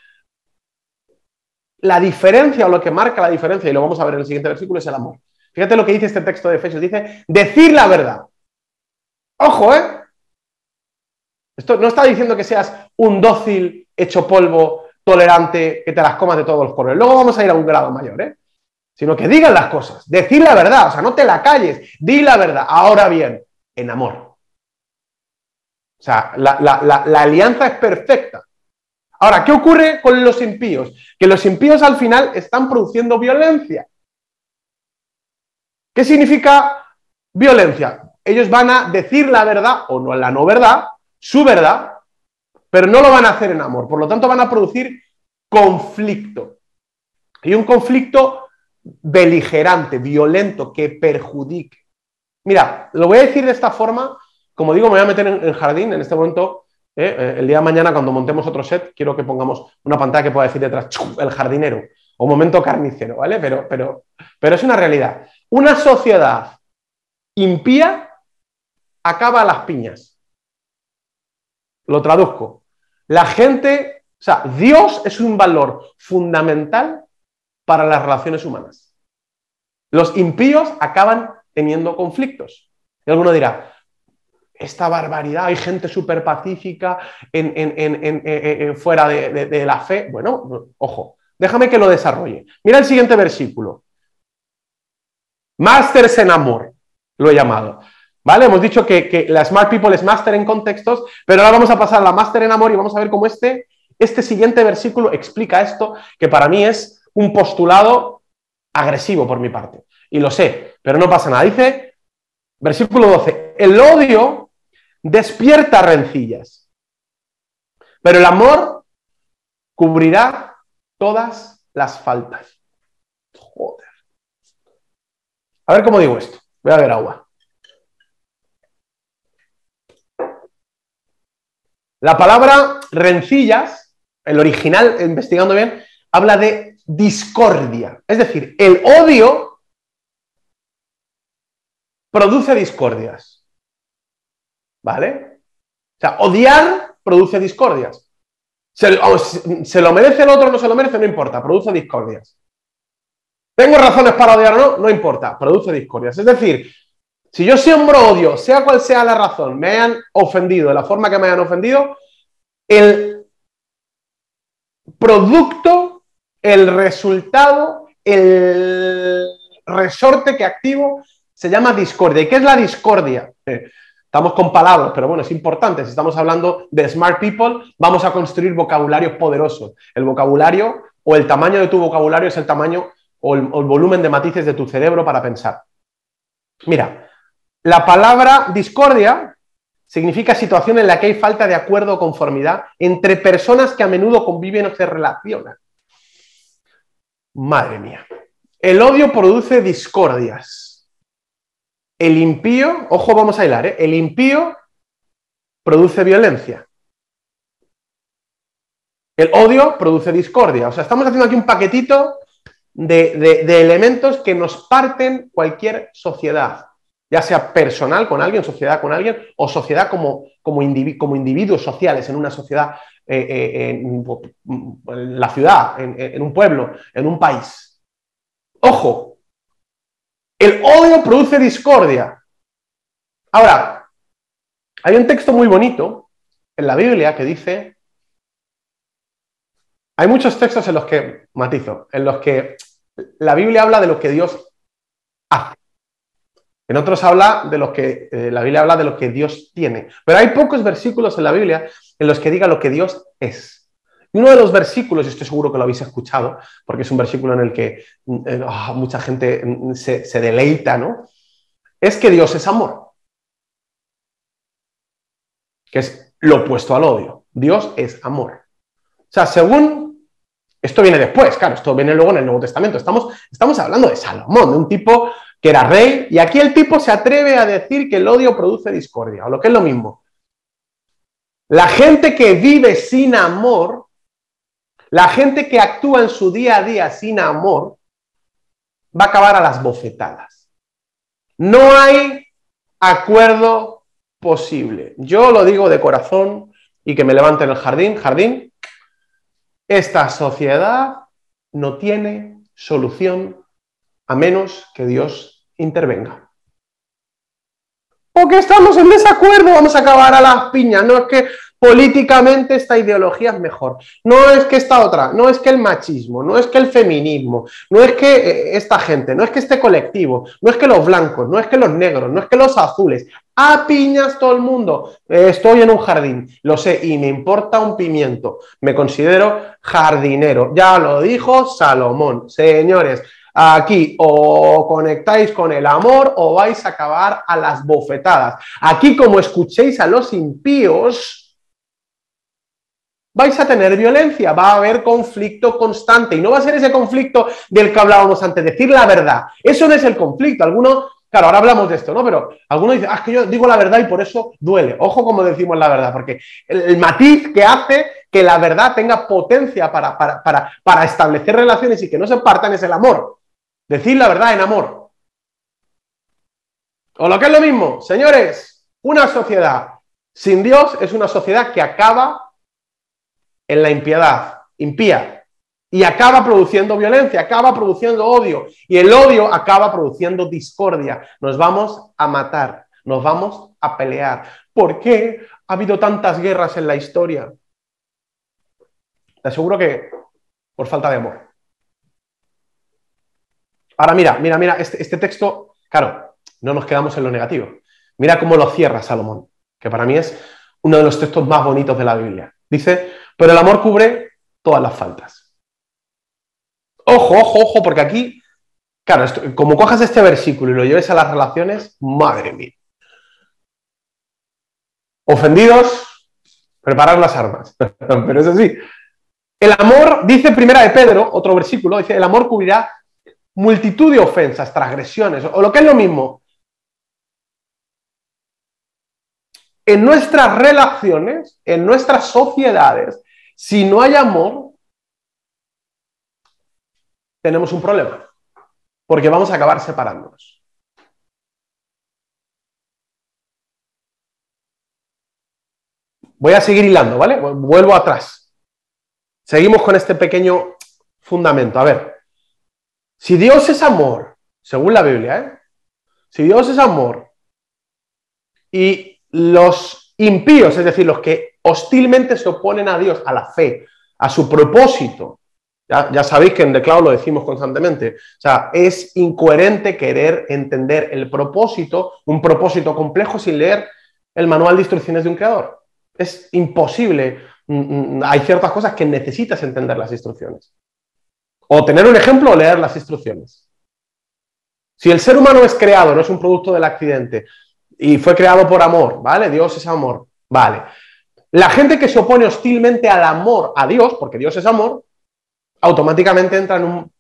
la diferencia o lo que marca la diferencia, y lo vamos a ver en el siguiente versículo, es el amor. Fíjate lo que dice este texto de Efesios. Dice, decir la verdad. Ojo, ¿eh? Esto no está diciendo que seas un dócil, hecho polvo, tolerante, que te las comas de todos los colores. Luego vamos a ir a un grado mayor, ¿eh? Sino que digan las cosas, decir la verdad, o sea, no te la calles, di la verdad. Ahora bien, en amor. O sea, la, la alianza es perfecta. Ahora, ¿qué ocurre con los impíos? Que los impíos al final están produciendo violencia. ¿Qué significa violencia? Ellos van a decir la verdad o no la no verdad, su verdad, pero no lo van a hacer en amor. Por lo tanto, van a producir conflicto. Y un conflicto beligerante, violento, que perjudique. Mira, lo voy a decir de esta forma, como digo, me voy a meter en el jardín en este momento. ¿eh? Eh, el día de mañana, cuando montemos otro set, quiero que pongamos una pantalla que pueda decir detrás, el jardinero, o momento carnicero, ¿vale? Pero, pero, pero es una realidad. Una sociedad impía acaba a las piñas. Lo traduzco. La gente, o sea, Dios es un valor fundamental para las relaciones humanas. Los impíos acaban teniendo conflictos. Y alguno dirá, esta barbaridad, hay gente súper pacífica fuera de la fe. Bueno, ojo, déjame que lo desarrolle. Mira el siguiente versículo. Masters en amor, lo he llamado. ¿Vale? Hemos dicho que, la Smart People es máster en contextos, pero ahora vamos a pasar a la máster en amor y vamos a ver cómo este, este siguiente versículo explica esto, que para mí es un postulado agresivo por mi parte. Y lo sé, pero no pasa nada. Dice, versículo 12, el odio despierta rencillas, pero el amor cubrirá todas las faltas. Joder. A ver cómo digo esto. Voy a ver agua. La palabra rencillas, el original, investigando bien, habla de discordia. Es decir, el odio produce discordias. ¿Vale? O sea, odiar produce discordias. Se, lo merece el otro no se lo merece, no importa, produce discordias. ¿Tengo razones para odiar o no? No importa, produce discordias. Es decir, si yo siembro odio, sea cual sea la razón, me hayan ofendido de la forma que me hayan ofendido, el producto, el resultado, el resorte que activo se llama discordia. ¿Y qué es la discordia? Eh, estamos con palabras, pero bueno, es importante. Si estamos hablando de smart people, vamos a construir vocabularios poderosos. El vocabulario o el tamaño de tu vocabulario es el tamaño o el volumen de matices de tu cerebro para pensar. Mira, la palabra discordia significa situación en la que hay falta de acuerdo o conformidad entre personas que a menudo conviven o se relacionan. Madre mía. El odio produce discordias. El impío, ojo, vamos a hilar, ¿eh? el impío produce violencia. El odio produce discordia. O sea, estamos haciendo aquí un paquetito de, elementos que nos parten cualquier sociedad ya sea personal con alguien, sociedad con alguien, o sociedad como, como, como individuos sociales en una sociedad, eh, eh, en, la ciudad, en, un pueblo, en un país. Ojo, el odio produce discordia. Ahora, hay un texto muy bonito en la Biblia que dice, hay muchos textos en los que, matizo, en los que la Biblia habla de lo que Dios hace. En otros habla de lo que, eh, la Biblia habla de lo que Dios tiene. Pero hay pocos versículos en la Biblia en los que diga lo que Dios es. Y uno de los versículos, y estoy seguro que lo habéis escuchado, porque es un versículo en el que eh, ah, mucha gente mm, se, se deleita, ¿no? Es que Dios es amor. Que es lo opuesto al odio. Dios es amor. O sea, según esto viene después, claro, esto viene luego en el Nuevo Testamento. Estamos, estamos hablando de Salomón, de un tipo que era rey, y aquí el tipo se atreve a decir que el odio produce discordia, o lo que es lo mismo. La gente que vive sin amor, la gente que actúa en su día a día sin amor, va a acabar a las bofetadas. No hay acuerdo posible. Yo lo digo de corazón y que me levante en el jardín. Jardín, esta sociedad no tiene solución a menos que Dios intervenga. Porque estamos en desacuerdo, vamos a acabar a las piñas. No es que políticamente esta ideología es mejor. No es que esta otra, no es que el machismo, no es que el feminismo, no es que eh, esta gente, no es que este colectivo, no es que los blancos, no es que los negros, no es que los azules. A piñas todo el mundo. Eh, estoy en un jardín, lo sé, y me importa un pimiento. Me considero jardinero. Ya lo dijo Salomón. Señores, Aquí o conectáis con el amor o vais a acabar a las bofetadas. Aquí como escuchéis a los impíos, vais a tener violencia, va a haber conflicto constante y no va a ser ese conflicto del que hablábamos antes, decir la verdad. Eso no es el conflicto. Algunos, claro, ahora hablamos de esto, ¿no? Pero algunos dicen, ah, es que yo digo la verdad y por eso duele. Ojo como decimos la verdad, porque el, matiz que hace que la verdad tenga potencia para, para, para establecer relaciones y que no se partan es el amor. Decir la verdad en amor. O lo que es lo mismo, señores, una sociedad sin Dios es una sociedad que acaba en la impiedad, impía, y acaba produciendo violencia, acaba produciendo odio, y el odio acaba produciendo discordia. Nos vamos a matar, nos vamos a pelear. ¿Por qué ha habido tantas guerras en la historia? Te aseguro que por falta de amor. Ahora mira, mira, mira, este, este texto, claro, no nos quedamos en lo negativo. Mira cómo lo cierra Salomón, que para mí es uno de los textos más bonitos de la Biblia. Dice, pero el amor cubre todas las faltas. Ojo, ojo, ojo, porque aquí, claro, como cojas este versículo y lo lleves a las relaciones, madre mía. Ofendidos, preparar las armas. Pero es así. El amor, dice primera de Pedro, otro versículo, dice, el amor cubrirá multitud de ofensas, transgresiones, o lo que es lo mismo. En nuestras relaciones, en nuestras sociedades, si no hay amor, tenemos un problema, porque vamos a acabar separándonos. Voy a seguir hilando, ¿vale? Vuelvo atrás. Seguimos con este pequeño fundamento. A ver, si Dios es amor, según la Biblia, ¿eh? si Dios es amor y los impíos, es decir, los que hostilmente se oponen a Dios, a la fe, a su propósito. Ya, sabéis que en Cloud lo decimos constantemente. O sea, es incoherente querer entender el propósito, un propósito complejo, sin leer el manual de instrucciones de un creador. Es imposible. Mm, mm, hay ciertas cosas que necesitas entender las instrucciones. O tener un ejemplo o leer las instrucciones. Si el ser humano es creado, no es un producto del accidente, y fue creado por amor, ¿vale? Dios es amor, ¿vale? La gente que se opone hostilmente al amor a Dios, porque Dios es amor, automáticamente entra en un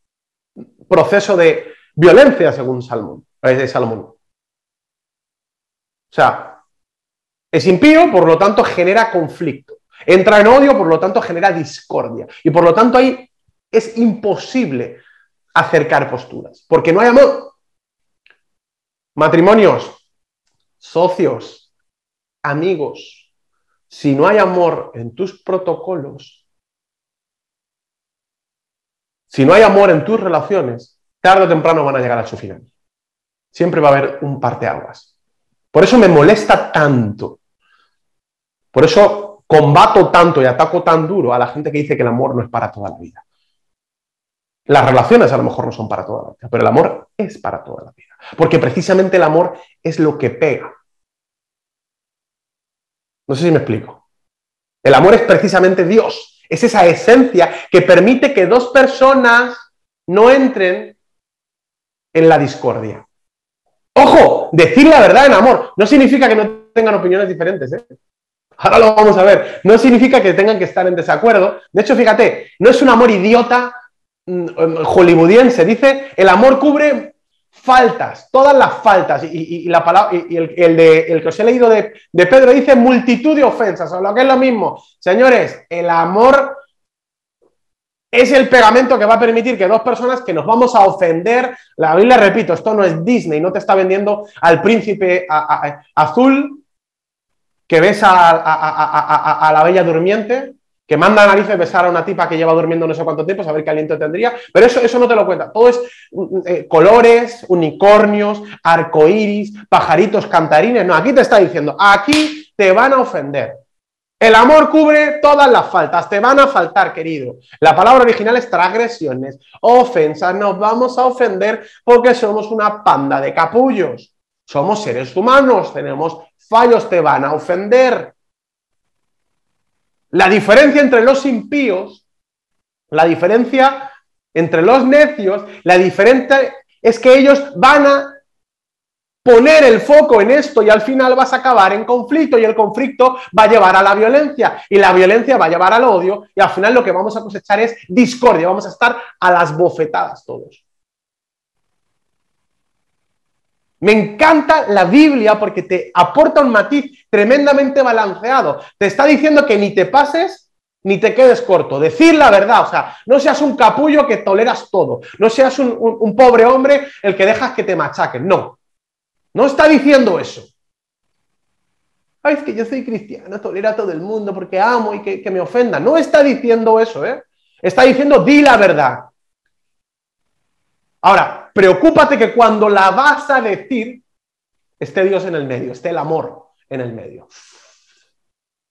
proceso de violencia, según Salomón. Eh, Salomón. O sea, es impío, por lo tanto genera conflicto. Entra en odio, por lo tanto genera discordia. Y por lo tanto ahí es imposible acercar posturas, porque no hay amor. Matrimonios, socios, amigos, si no hay amor en tus protocolos, si no hay amor en tus relaciones, tarde o temprano van a llegar a su final. Siempre va a haber un parteaguas. Por eso me molesta tanto. Por eso combato tanto y ataco tan duro a la gente que dice que el amor no es para toda la vida. Las relaciones a lo mejor no son para toda la vida, pero el amor es para toda la vida. Porque precisamente el amor es lo que pega. No sé si me explico. El amor es precisamente Dios. Es esa esencia que permite que dos personas no entren en la discordia. Ojo, decir la verdad en amor no significa que no tengan opiniones diferentes. ¿eh? Ahora lo vamos a ver. No significa que tengan que estar en desacuerdo. De hecho, fíjate, no es un amor idiota hollywoodiense. Dice, el amor cubre faltas, todas las faltas, y, la palabra, y el, de, el, que os he leído de, Pedro dice multitud de ofensas, o lo que es lo mismo. Señores, el amor es el pegamento que va a permitir que dos personas que nos vamos a ofender, la Biblia, repito, esto no es Disney, no te está vendiendo al príncipe azul que ves a, a, la bella durmiente, que manda narices besar a una tipa que lleva durmiendo no sé cuánto tiempo, saber qué aliento tendría, pero eso, eso no te lo cuenta. Todo es mm, eh, colores, unicornios, arcoíris, pajaritos, cantarines. No, aquí te está diciendo, aquí te van a ofender. El amor cubre todas las faltas, te van a faltar, querido. La palabra original es transgresiones, ofensas, nos vamos a ofender porque somos una panda de capullos. Somos seres humanos, tenemos fallos, te van a ofender. La diferencia entre los impíos, la diferencia entre los necios, la diferencia es que ellos van a poner el foco en esto y al final vas a acabar en conflicto y el conflicto va a llevar a la violencia y la violencia va a llevar al odio y al final lo que vamos a cosechar es discordia, vamos a estar a las bofetadas todos. Me encanta la Biblia porque te aporta un matiz tremendamente balanceado. Te está diciendo que ni te pases ni te quedes corto. Decir la verdad, o sea, no seas un capullo que toleras todo. No seas un, pobre hombre el que dejas que te machaquen. No. No está diciendo eso. Ay, es que yo soy cristiano, tolera a todo el mundo porque amo y que, que me ofenda. No está diciendo eso, ¿eh? Está diciendo, di la verdad. Ahora, preocúpate que cuando la vas a decir, esté Dios en el medio, esté el amor en el medio.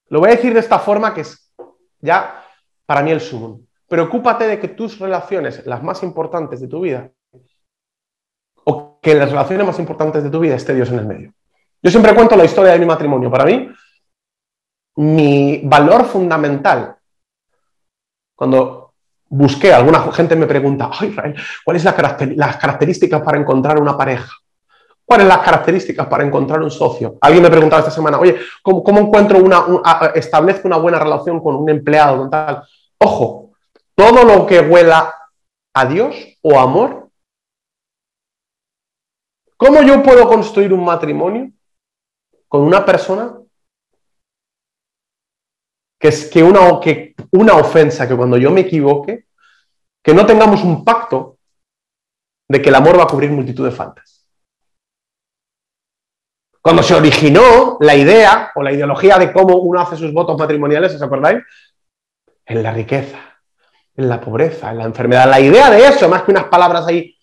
Lo voy a decir de esta forma que es ya para mí el sumo. Preocúpate de que tus relaciones, las más importantes de tu vida, o que las relaciones más importantes de tu vida esté Dios en el medio. Yo siempre cuento la historia de mi matrimonio. Para mí, mi valor fundamental, cuando busqué, alguna gente me pregunta, Ay, Israel, ¿cuáles son las características para encontrar una pareja? ¿Cuáles son las características para encontrar un socio? Alguien me preguntaba esta semana, oye, ¿cómo, encuentro una, establezco una buena relación con un empleado, con tal? Ojo, todo lo que huela a Dios o amor, ¿cómo yo puedo construir un matrimonio con una persona que es que una, que una ofensa, que cuando yo me equivoque, que no tengamos un pacto de que el amor va a cubrir multitud de faltas. Cuando se originó la idea o la ideología de cómo uno hace sus votos matrimoniales, ¿os acordáis? En la riqueza, en la pobreza, en la enfermedad. La idea de eso, más que unas palabras ahí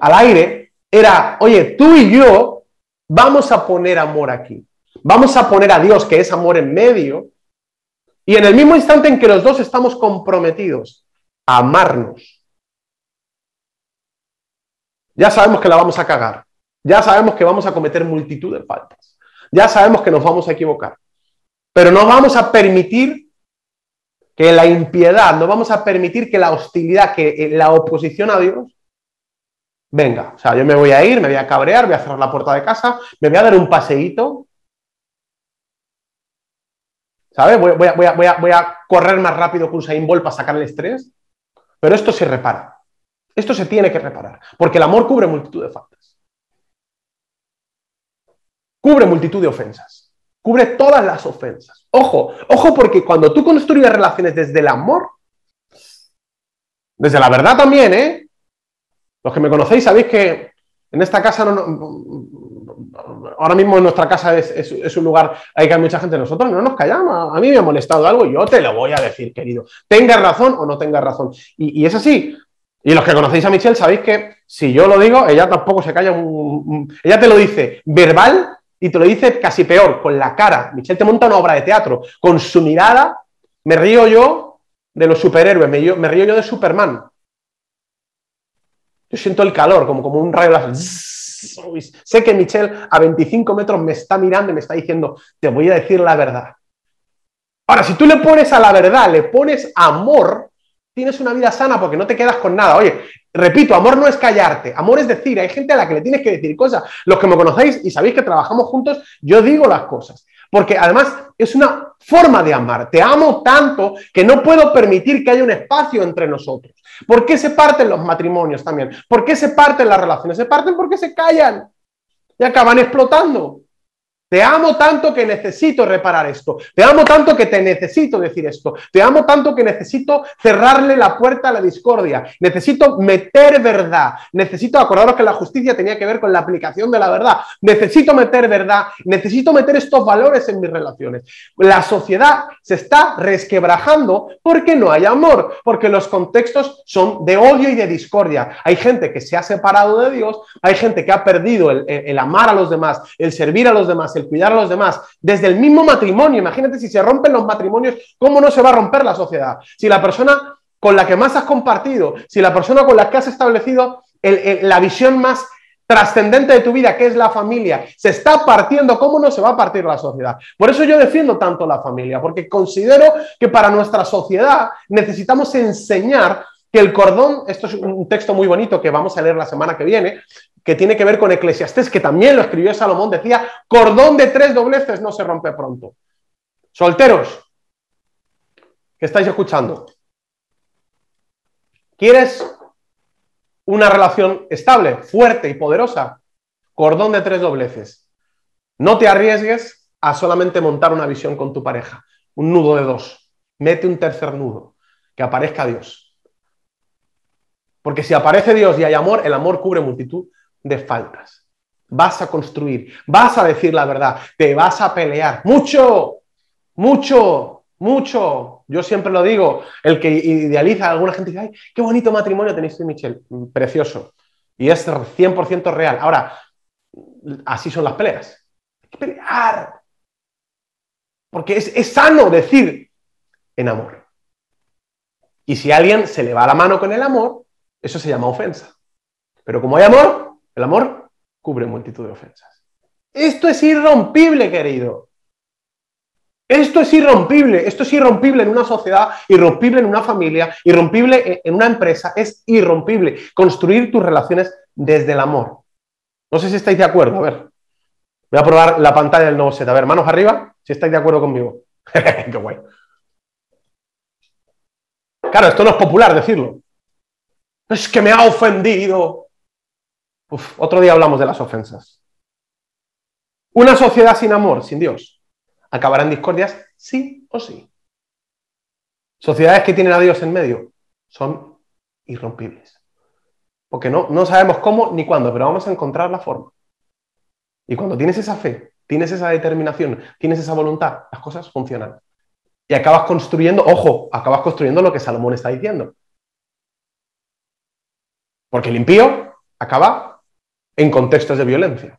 al aire, era, oye, tú y yo vamos a poner amor aquí. Vamos a poner a Dios, que es amor en medio, y en el mismo instante en que los dos estamos comprometidos a amarnos, ya sabemos que la vamos a cagar, ya sabemos que vamos a cometer multitud de faltas, ya sabemos que nos vamos a equivocar, pero no vamos a permitir que la impiedad, no vamos a permitir que la hostilidad, que la oposición a Dios venga. O sea, yo me voy a ir, me voy a cabrear, voy a cerrar la puerta de casa, me voy a dar un paseíto ¿Sabes? Voy, a, correr más rápido que un Usain para sacar el estrés. Pero esto se repara. Esto se tiene que reparar. Porque el amor cubre multitud de faltas. Cubre multitud de ofensas. Cubre todas las ofensas. Ojo, ojo, porque cuando tú construyes relaciones desde el amor, desde la verdad también, ¿eh? Los que me conocéis sabéis que en esta casa ahora mismo en nuestra casa es, un lugar hay que hay mucha gente. Nosotros no nos callamos. A mí me ha molestado algo y yo te lo voy a decir, querido. Tengas razón o no tengas razón. Y, es así. Y los que conocéis a Michelle sabéis que si yo lo digo, ella tampoco se calla. ella te lo dice verbal y te lo dice casi peor, con la cara. Michelle te monta una obra de teatro. Con su mirada me río yo de los superhéroes, me, me río yo de Superman. Yo siento el calor, como, como un rayo láser. Sé que Michelle a 25 metros me está mirando y me está diciendo, te voy a decir la verdad. Ahora, si tú le pones a la verdad, le pones amor, tienes una vida sana porque no te quedas con nada. Oye, repito, amor no es callarte, amor es decir, hay gente a la que le tienes que decir cosas. Los que me conocéis y sabéis que trabajamos juntos, yo digo las cosas. Porque además es una forma de amar. Te amo tanto que no puedo permitir que haya un espacio entre nosotros. ¿Por qué se parten los matrimonios también? ¿Por qué se parten las relaciones? Se parten porque se callan y acaban explotando. Te amo tanto que necesito reparar esto. Te amo tanto que te necesito decir esto. Te amo tanto que necesito cerrarle la puerta a la discordia. Necesito meter verdad. Necesito, acordaros que la justicia tenía que ver con la aplicación de la verdad. Necesito meter verdad. Necesito meter estos valores en mis relaciones. La sociedad se está resquebrajando porque no hay amor, porque los contextos son de odio y de discordia. Hay gente que se ha separado de Dios, hay gente que ha perdido el, el amar a los demás, el servir a los demás, el cuidar a los demás, desde el mismo matrimonio. Imagínate si se rompen los matrimonios, ¿cómo no se va a romper la sociedad? Si la persona con la que más has compartido, si la persona con la que has establecido la visión más trascendente de tu vida, que es la familia, se está partiendo, ¿cómo no se va a partir la sociedad? Por eso yo defiendo tanto la familia, porque considero que para nuestra sociedad necesitamos enseñar que el cordón, esto es un texto muy bonito que vamos a leer la semana que viene, que tiene que ver con Eclesiastés, que también lo escribió Salomón, decía, cordón de tres dobleces no se rompe pronto. Solteros, ¿qué estáis escuchando? ¿Quieres una relación estable, fuerte y poderosa? Cordón de tres dobleces. No te arriesgues a solamente montar una visión con tu pareja, un nudo de dos. Mete un tercer nudo, que aparezca Dios. Porque si aparece Dios y hay amor, el amor cubre multitud de faltas. Vas a construir, vas a decir la verdad, te vas a pelear. Mucho, mucho, mucho. Yo siempre lo digo, el que idealiza, alguna gente dice, ay, qué bonito matrimonio tenéis, Michelle, precioso. Y es 100% real. Ahora, así son las peleas. Hay que pelear. Porque es, es sano decir en amor. Y si a alguien se le va la mano con el amor, eso se llama ofensa. Pero como hay amor, el amor cubre multitud de ofensas. Esto es irrompible, querido. Esto es irrompible. Esto es irrompible en una sociedad, irrompible en una familia, irrompible en una empresa. Es irrompible. Construir tus relaciones desde el amor. No sé si estáis de acuerdo. A ver. Voy a probar la pantalla del nuevo set. A ver, manos arriba, si estáis de acuerdo conmigo. Qué guay. Claro, esto no es popular decirlo. Es que me ha ofendido otro día hablamos de las ofensas. Una sociedad sin amor, sin Dios, acabará en discordias sí o sí. Sociedades que tienen a Dios en medio son irrompibles. Porque no, no sabemos cómo ni cuándo, pero vamos a encontrar la forma. Y cuando tienes esa fe, tienes esa determinación, tienes esa voluntad, las cosas funcionan. Y acabas construyendo, ojo, acabas construyendo lo que Salomón está diciendo. Porque el impío acaba en contextos de violencia.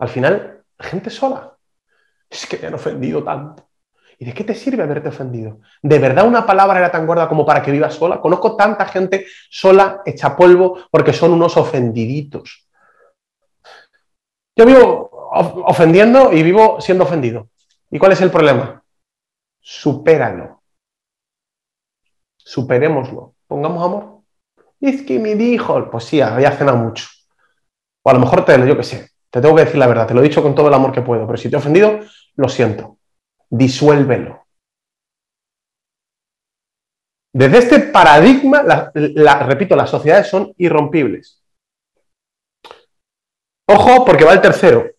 Al final, gente sola. Es que me han ofendido tanto. ¿Y de qué te sirve haberte ofendido? ¿De verdad una palabra era tan gorda como para que vivas sola? Conozco tanta gente sola, hecha polvo, porque son unos ofendiditos. Yo vivo ofendiendo y vivo siendo ofendido. ¿Y cuál es el problema? Supéralo. Superémoslo. Pongamos amor. Es que me dijo, pues sí, había cenado mucho. O a lo mejor te, yo qué sé, te tengo que decir la verdad, te lo he dicho con todo el amor que puedo, pero si te he ofendido, lo siento. Disuélvelo. Desde este paradigma, repito, las sociedades son irrompibles. Ojo, porque va el tercero.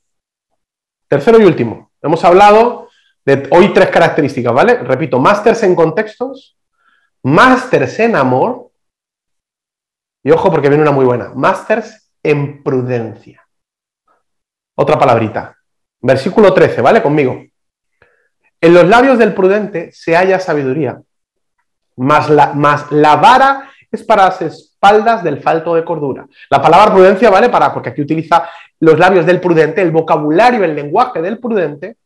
Tercero y último. Hemos hablado de hoy tres características, ¿vale? Repito, másters en contextos, másters en amor, y ojo porque viene una muy buena, másters en prudencia. Otra palabrita. Versículo 13, ¿vale? Conmigo. En los labios del prudente se halla sabiduría, más la, más la vara es para las espaldas del falto de cordura. La palabra prudencia, ¿vale? Para, porque aquí utiliza los labios del prudente, el vocabulario, el lenguaje del prudente,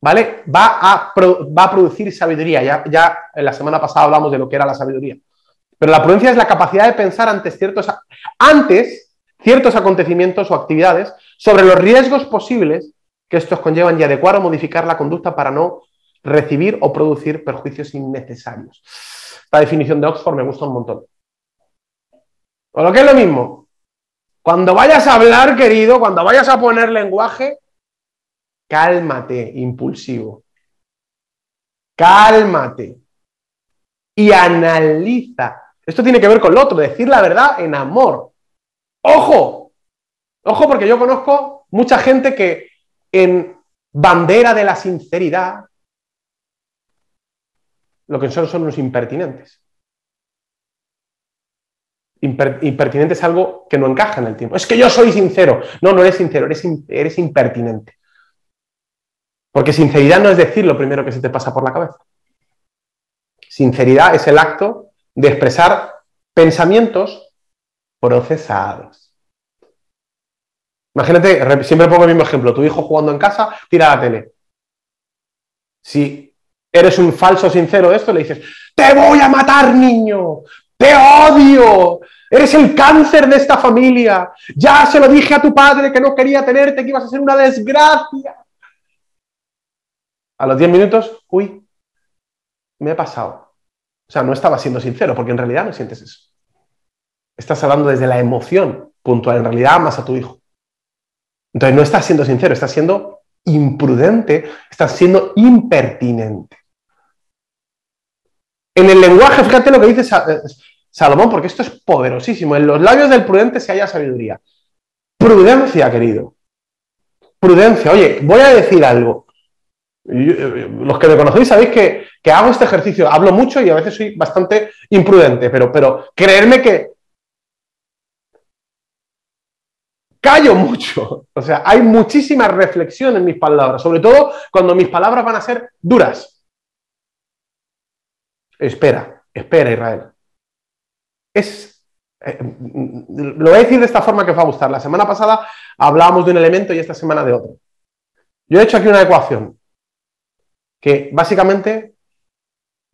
¿vale? Va a, va a producir sabiduría. Ya, ya en la semana pasada hablamos de lo que era la sabiduría. Pero la prudencia es la capacidad de pensar antes ciertos, antes ciertos acontecimientos o actividades sobre los riesgos posibles que estos conllevan y adecuar o modificar la conducta para no recibir o producir perjuicios innecesarios. Esta definición de Oxford me gusta un montón. O lo que es lo mismo, cuando vayas a hablar, querido, cuando vayas a poner lenguaje, cálmate, impulsivo. Cálmate. Y analiza. Esto tiene que ver con lo otro, decir la verdad en amor. Ojo, ojo porque yo conozco mucha gente que en bandera de la sinceridad, lo que son son unos impertinentes. impertinente es algo que no encaja en el tiempo. Es que yo soy sincero. No, no eres sincero, eres, eres impertinente. Porque sinceridad no es decir lo primero que se te pasa por la cabeza. Sinceridad es el acto de expresar pensamientos procesados. Imagínate, siempre pongo el mismo ejemplo, tu hijo jugando en casa, tira la tele. Si eres un falso sincero de esto, le dices, te voy a matar, niño, te odio, eres el cáncer de esta familia, ya se lo dije a tu padre que no quería tenerte, que ibas a ser una desgracia. A los 10 minutos, uy, me he pasado. O sea, no estaba siendo sincero, porque en realidad no sientes eso. Estás hablando desde la emoción puntual, en realidad amas a tu hijo. Entonces no estás siendo sincero, estás siendo imprudente, estás siendo impertinente. En el lenguaje, fíjate lo que dice eh, Salomón, porque esto es poderosísimo. En los labios del prudente se halla sabiduría. Prudencia, querido. Prudencia. Oye, voy a decir algo. Eh, los que me conocéis sabéis que, hago este ejercicio, hablo mucho y a veces soy bastante imprudente, pero, pero creerme que callo mucho. O sea, hay muchísima reflexión en mis palabras, sobre todo cuando mis palabras van a ser duras. Espera, espera Israel. Es, eh, lo voy a decir de esta forma que os va a gustar. La semana pasada hablábamos de un elemento y esta semana de otro. Yo he hecho aquí una ecuación que básicamente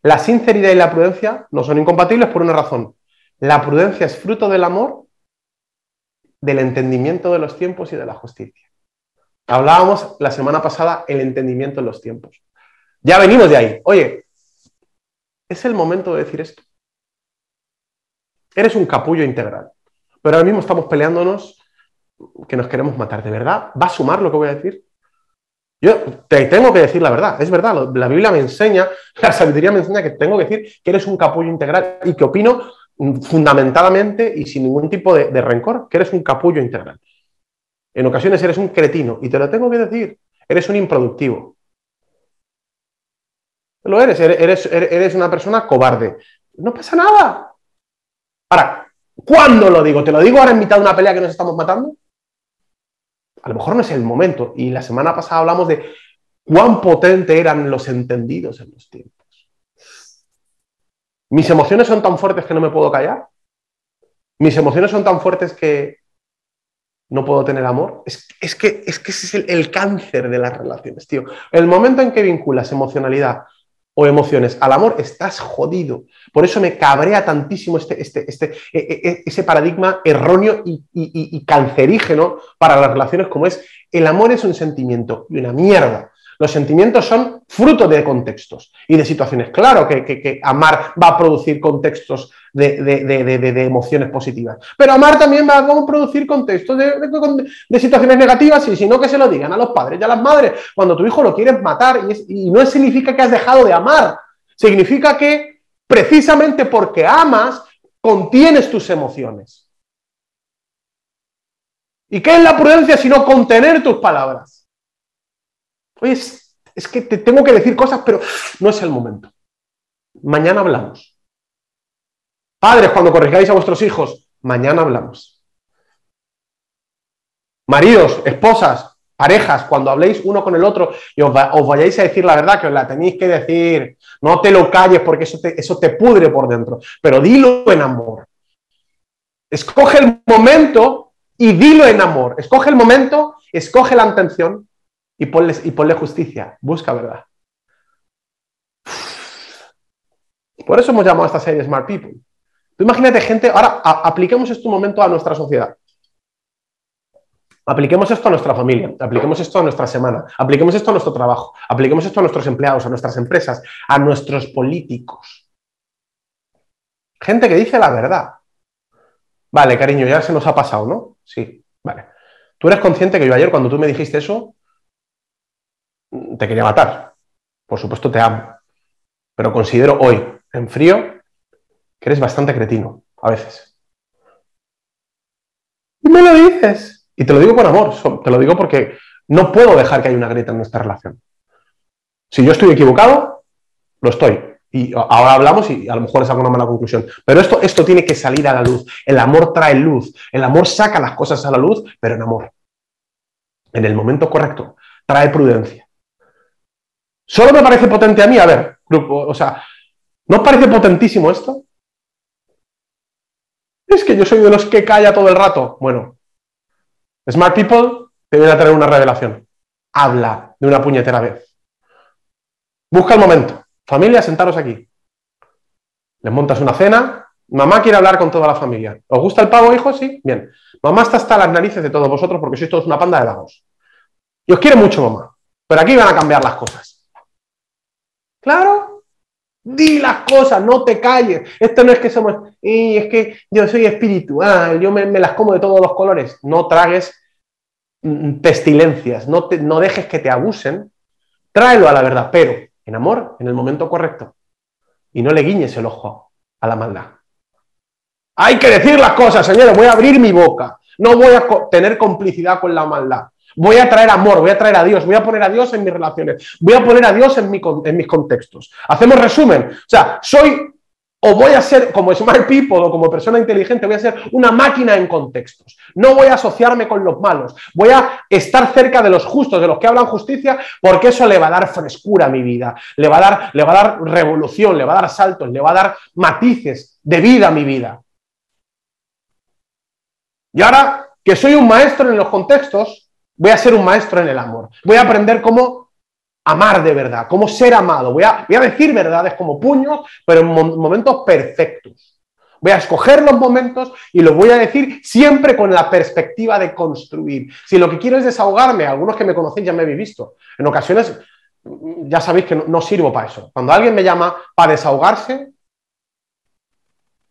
la sinceridad y la prudencia no son incompatibles por una razón. La prudencia es fruto del amor, del entendimiento de los tiempos y de la justicia. Hablábamos la semana pasada el entendimiento de los tiempos. Ya venimos de ahí. Oye, es el momento de decir esto. Eres un capullo integral. Pero ahora mismo estamos peleándonos que nos queremos matar. ¿De verdad? ¿Va a sumar lo que voy a decir? Yo te tengo que decir la verdad, es verdad, la Biblia me enseña, la sabiduría me enseña que tengo que decir que eres un capullo integral y que opino fundamentadamente y sin ningún tipo de, rencor, que eres un capullo integral. En ocasiones eres un cretino y te lo tengo que decir, eres un improductivo. Lo eres, eres, eres una persona cobarde. No pasa nada. Ahora, ¿cuándo lo digo? ¿Te lo digo ahora en mitad de una pelea que nos estamos matando? a lo mejor no es el momento. Y la semana pasada hablamos de cuán potente eran los entendidos en los tiempos. Mis emociones son tan fuertes que no me puedo callar. Mis emociones son tan fuertes que no puedo tener amor. Es, que, es que ese es el, el, cáncer de las relaciones, tío. El momento en que vinculas emocionalidad o emociones al amor, estás jodido. Por eso me cabrea tantísimo este, este, este, e, e, e, ese paradigma erróneo y, cancerígeno para las relaciones como es el amor es un sentimiento y una mierda. Los sentimientos son fruto de contextos y de situaciones. Claro que, amar va a producir contextos de, emociones positivas, pero amar también va a producir contextos de, situaciones negativas y si no, que se lo digan a los padres y a las madres. Cuando tu hijo lo quieres matar y, y no significa que has dejado de amar, significa que precisamente porque amas, contienes tus emociones. ¿Y qué es la prudencia sino contener tus palabras? Oye, es, que te tengo que decir cosas, pero no es el momento. Mañana hablamos. Padres, cuando corrigáis a vuestros hijos, mañana hablamos. Maridos, esposas, parejas, cuando habléis uno con el otro y os, vayáis a decir la verdad, que os la tenéis que decir, no te lo calles porque eso te, eso te pudre por dentro, pero dilo en amor. Escoge el momento y dilo en amor. Escoge el momento, escoge la intención y ponle, justicia, busca verdad. Por eso hemos llamado a esta serie Smart People. Tú imagínate gente, ahora apliquemos esto un momento a nuestra sociedad. Apliquemos esto a nuestra familia, apliquemos esto a nuestra semana, apliquemos esto a nuestro trabajo, apliquemos esto a nuestros empleados, a nuestras empresas, a nuestros políticos. Gente que dice la verdad. Vale, cariño, ya se nos ha pasado, ¿no? Sí, vale. Tú eres consciente que yo ayer cuando tú me dijiste eso, te quería matar. Por supuesto te amo. Pero considero hoy, en frío, que eres bastante cretino, a veces. Y me lo dices. Y te lo digo con amor. Te lo digo porque No puedo dejar que haya una grieta en nuestra relación. Si yo estoy equivocado, lo estoy. Y ahora hablamos y a lo mejor es alguna mala conclusión. Pero esto, esto tiene que salir a la luz. El amor trae luz. El amor saca las cosas a la luz, pero en amor. En el momento correcto. Trae prudencia. Solo me parece potente a mí, a ver, grupo, o sea, ¿no os parece potentísimo esto? Es que yo soy de los que calla todo el rato. Bueno, Smart People te viene a tener una revelación. Habla de una puñetera vez. Busca el momento. Familia, sentaros aquí. Les montas una cena. Mamá quiere hablar con toda la familia. ¿Os gusta el pavo, hijo? Sí. Bien. Mamá está hasta las narices de todos vosotros porque sois todos una panda de vagos. Y os quiere mucho, mamá. Pero aquí van a cambiar las cosas. Claro, Di las cosas, no te calles. Esto no es que somos, y es que yo soy espiritual, yo me, las como de todos los colores. No tragues mm, pestilencias, no, no dejes que te abusen. Tráelo a la verdad, pero en amor, en el momento correcto. Y no le guiñes el ojo a la maldad. Hay que decir las cosas, señores. Voy a abrir mi boca. No voy a tener complicidad con la maldad. Voy a traer amor, voy a traer a Dios, voy a poner a Dios en mis relaciones, voy a poner a Dios en, mis contextos. Hacemos resumen. O sea, soy o voy a ser como smart people o como persona inteligente, voy a ser una máquina en contextos. No voy a asociarme con los malos. Voy a estar cerca de los justos, de los que hablan justicia, porque eso le va a dar frescura a mi vida, le va a dar, le va a dar revolución, le va a dar saltos, le va a dar matices de vida a mi vida. Y ahora que soy un maestro en los contextos, Voy a ser un maestro en el amor. Voy a aprender cómo amar de verdad, cómo ser amado. Voy a, voy a decir verdades como puños, pero en momentos perfectos. Voy a escoger los momentos y los voy a decir siempre con la perspectiva de construir. Si lo que quiero es desahogarme, algunos que me conocen ya me habéis visto. En ocasiones ya sabéis que no, sirvo para eso. Cuando alguien me llama para desahogarse,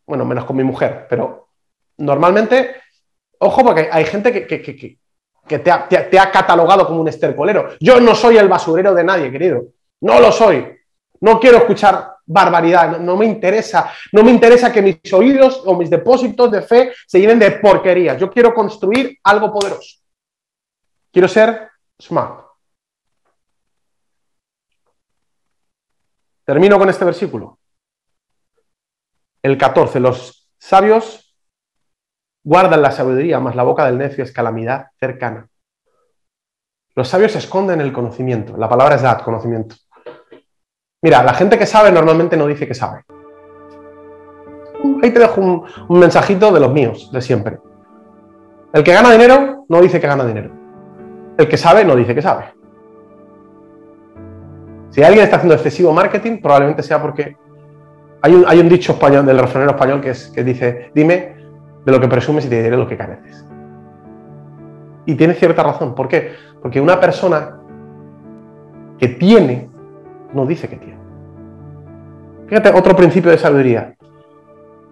bueno, menos con mi mujer, pero normalmente, ojo, porque hay gente que te ha, catalogado como un estercolero. Yo no soy el basurero de nadie, querido. No lo soy. No quiero escuchar barbaridad, no, me interesa, no me interesa que mis oídos o mis depósitos de fe se llenen de porquerías. Yo quiero construir algo poderoso. Quiero ser smart. Termino con este versículo. El 14. Los sabios guardan la sabiduría, más la boca del necio es calamidad cercana. Los sabios esconden el conocimiento. La palabra es dad, conocimiento. Mira, la gente que sabe normalmente no dice que sabe. Ahí te dejo un, un, mensajito de los míos, de siempre. El que gana dinero no dice que gana dinero. El que sabe no dice que sabe. Si alguien está haciendo excesivo marketing, probablemente sea porque hay un, hay un dicho español del refranero español que, es, que dice, dime de lo que presumes y te diré lo que careces. Y tiene cierta razón. ¿Por qué? Porque una persona que tiene, no dice que tiene. Fíjate, otro principio de sabiduría.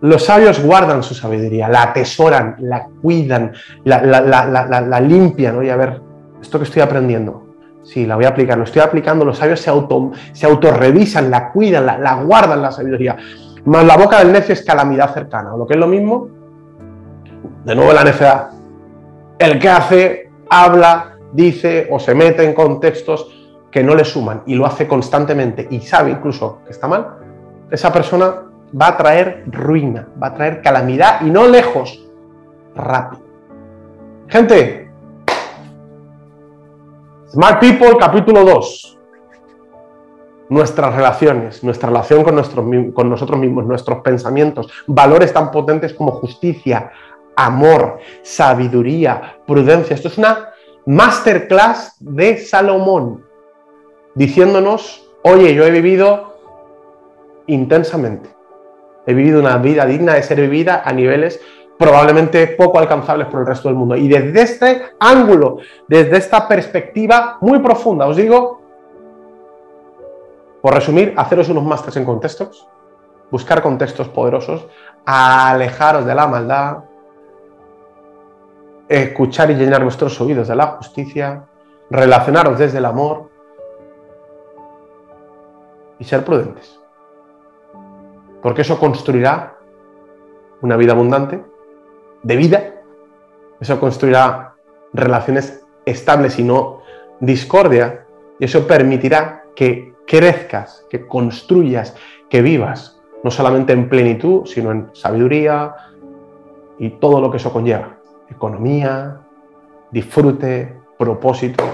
Los sabios guardan su sabiduría, la atesoran, la cuidan, la, limpian. Oye, a ver, esto que estoy aprendiendo, sí, la voy a aplicar, lo estoy aplicando, los sabios se, auto, se autorrevisan, la cuidan, la, guardan la sabiduría. Más la boca del necio es calamidad cercana, o lo que es lo mismo, de nuevo la necedad. El que hace, habla, dice o se mete en contextos que no le suman y lo hace constantemente y sabe incluso que está mal, esa persona va a traer ruina, va a traer calamidad y no lejos, rápido. Gente, Smart People capítulo 2. Nuestras relaciones, nuestra relación con, con nosotros mismos, nuestros pensamientos, valores tan potentes como justicia, amor, sabiduría, prudencia. Esto es una masterclass de Salomón, diciéndonos, oye, yo he vivido intensamente, he vivido una vida digna de ser vivida a niveles probablemente poco alcanzables por el resto del mundo. Y desde este ángulo, desde esta perspectiva muy profunda, os digo, por resumir, haceros unos másteres en contextos, buscar contextos poderosos, alejaros de la maldad, escuchar y llenar vuestros oídos de la justicia, relacionaros desde el amor y ser prudentes. Porque eso construirá una vida abundante, de vida, eso construirá relaciones estables y no discordia y eso permitirá que crezcas, que construyas, que vivas, no solamente en plenitud, sino en sabiduría y todo lo que eso conlleva. Economía, disfrute, propósito.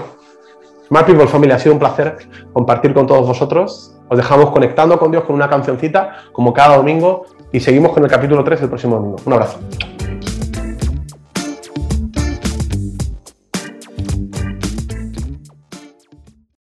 Smart People Family, ha sido un placer compartir con todos vosotros. Os dejamos conectando con Dios con una cancioncita, como cada domingo, y seguimos con el capítulo 3 el próximo domingo. Un abrazo.